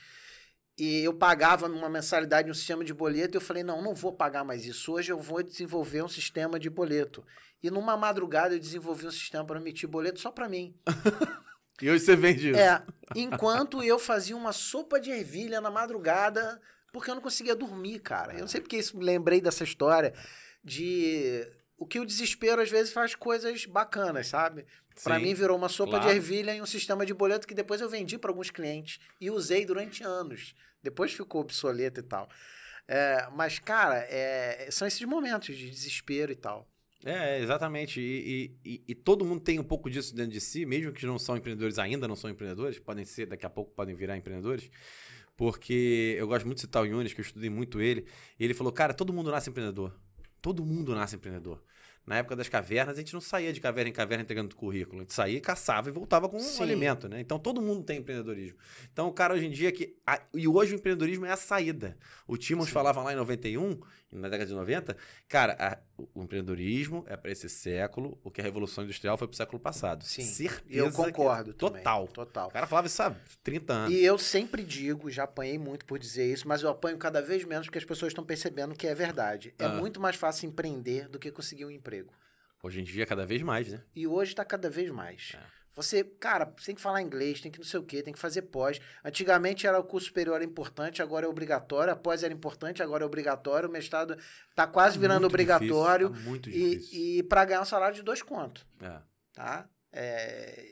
E eu pagava uma mensalidade no sistema de boleto e eu falei, não, não vou pagar mais isso. Hoje eu vou desenvolver um sistema de boleto. E numa madrugada eu desenvolvi um sistema para emitir boleto só para mim. E hoje você vende isso. É, enquanto eu fazia uma sopa de ervilha na madrugada, porque eu não conseguia dormir, cara. Eu não sei porque isso me lembrei dessa história de o que o desespero às vezes faz coisas bacanas, sabe? Sim, mim virou uma sopa claro. de ervilha e um sistema de boleto que depois eu vendi para alguns clientes e usei durante anos. Depois ficou obsoleto e tal. É, mas, cara, é, são esses momentos de desespero e tal. É, exatamente. E, e- e- todo mundo tem um pouco disso dentro de si, mesmo que não são empreendedores ainda, não são empreendedores, podem ser, daqui a pouco podem virar empreendedores. Porque eu gosto muito de citar o Yunis, que eu estudei muito ele. E ele falou, cara, todo mundo nasce empreendedor. Todo mundo nasce empreendedor. Na época das cavernas, a gente não saía de caverna em caverna entregando currículo. A gente saía, caçava e voltava com um Sim. alimento, né? Então todo mundo tem empreendedorismo. Então o cara hoje em dia que. a- e hoje o empreendedorismo é a saída. O Timons Sim. falava lá em 91, na década de 90, cara, a- o empreendedorismo é para esse século o que a Revolução Industrial foi para o século passado. Sim. Certeza. Eu que- concordo também. Total. Total. O cara falava isso há 30 anos. E eu sempre digo, já apanhei muito por dizer isso, mas eu apanho cada vez menos porque as pessoas estão percebendo que é verdade. É Ah. muito mais fácil empreender do que conseguir um emprego. Hoje em dia, cada vez mais, né? E hoje está cada vez mais. É. Você, cara, você tem que falar inglês, tem que não sei o quê, tem que fazer pós. Antigamente era o curso superior era importante, agora é obrigatório. A pós era importante, agora é obrigatório. O mestrado tá quase virando Muito obrigatório. Difícil, tá muito difícil. E, e para ganhar um salário de dois contos, É. tá? É,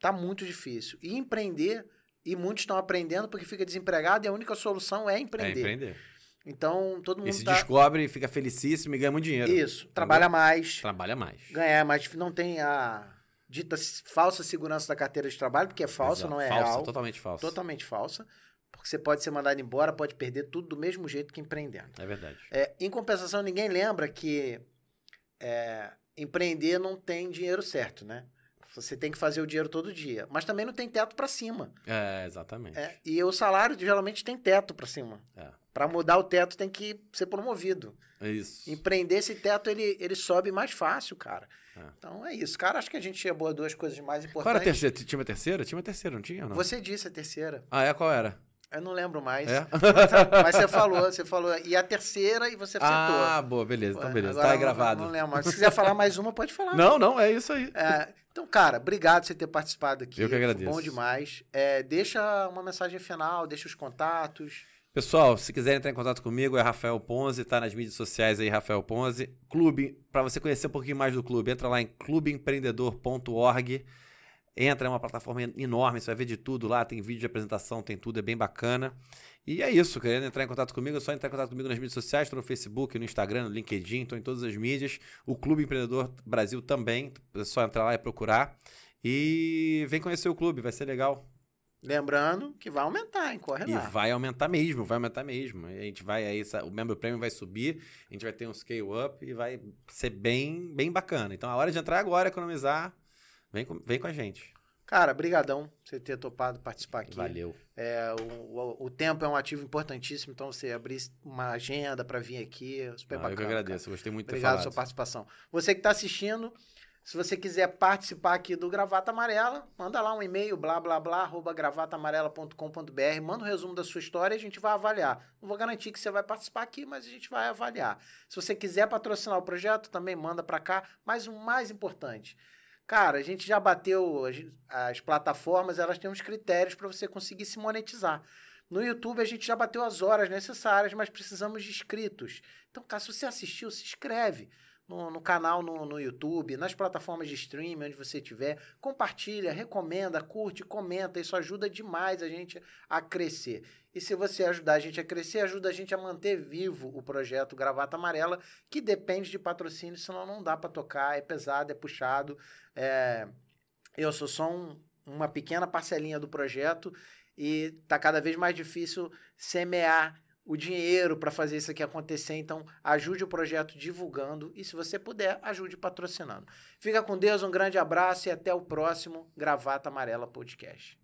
tá muito difícil. E empreender, e muitos estão aprendendo porque fica desempregado e a única solução é É empreender. empreender. Então, todo mundo E se tá... descobre, fica felicíssimo e ganha muito dinheiro. Isso, trabalha mais, Trabalha mais. ganhar mais, não tem a dita falsa segurança da carteira de trabalho, porque é falsa, Exato. não é falsa, real. Totalmente falsa. Totalmente falsa. Porque você pode ser mandado embora, pode perder tudo do mesmo jeito que empreendendo. É verdade. É, em compensação, ninguém lembra que é, empreender não tem dinheiro certo, né? Você tem que fazer o dinheiro todo dia. Mas também não tem teto para cima. É, exatamente. É, e o salário geralmente tem teto para cima. É. Para mudar o teto tem que ser promovido. É isso. Empreender esse teto, ele, ele sobe mais fácil, cara. É. Então é isso. Cara, acho que a gente abordou duas coisas mais Qual era a importantes. terceira? Tinha uma terceira? Tinha uma terceira, não tinha? Não? Você disse a terceira. Ah, é? Qual era? Eu não lembro mais. É? Mas você falou, você falou. E a terceira e você citou. Ah, boa, beleza. Então, beleza. agora Tá aí gravado. Não, não lembro mais. Se quiser falar mais uma, pode falar. Não, não, é isso aí. É, então, cara, obrigado por você ter participado aqui. Eu que Foi agradeço. bom demais. É, deixa uma mensagem final, deixa os contatos. Pessoal, se quiserem entrar em contato comigo, é Rafael Ponze, tá nas mídias sociais aí, Rafael Ponze. Clube, para você conhecer um pouquinho mais do clube, entra lá em clubeempreendedor.org. Entra, é uma plataforma enorme, você vai ver de tudo lá, tem vídeo de apresentação, tem tudo, é bem bacana. E é isso, querendo entrar em contato comigo, é só entrar em contato comigo nas mídias sociais, estou no Facebook, no Instagram, no LinkedIn, estou em todas as mídias. O Clube Empreendedor Brasil também, é só entrar lá e procurar. E vem conhecer o clube, vai ser legal. Lembrando que vai aumentar, hein? Corre e lá. vai aumentar mesmo, vai aumentar mesmo. A gente vai aí, o membro prêmio vai subir, a gente vai ter um scale up e vai ser bem, bem bacana. Então a hora de entrar agora, economizar, vem com, vem com a gente. Cara, brigadão você ter topado participar aqui. Valeu. É, o, o, o, tempo é um ativo importantíssimo, então você abrir uma agenda para vir aqui, é super Não, bacana. Eu que agradeço, cara. gostei muito Obrigado pela sua participação. Você que está assistindo, se você quiser participar aqui do Gravata Amarela, manda lá um e-mail, blá, blá, blá, arroba gravatamarela.com.br, manda um resumo da sua história e a gente vai avaliar. Não vou garantir que você vai participar aqui, mas a gente vai avaliar. Se você quiser patrocinar o projeto, também manda para cá. Mas o mais importante, cara, a gente já bateu as plataformas, elas têm uns critérios para você conseguir se monetizar. No YouTube a gente já bateu as horas necessárias, mas precisamos de inscritos. Então, cara, se você assistiu, se inscreve no, no canal no, no YouTube, nas plataformas de streaming, onde você estiver. Compartilha, recomenda, curte, comenta. Isso ajuda demais a gente a crescer. E se você ajudar a gente a crescer, ajuda a gente a manter vivo o projeto Gravata Amarela, que depende de patrocínio, senão não dá para tocar, é pesado, é puxado. É... Eu sou só um, uma pequena parcelinha do projeto e tá cada vez mais difícil semear o dinheiro para fazer isso aqui acontecer. Então, ajude o projeto divulgando e, se você puder, ajude patrocinando. Fica com Deus, um grande abraço e até o próximo Gravata Amarela Podcast.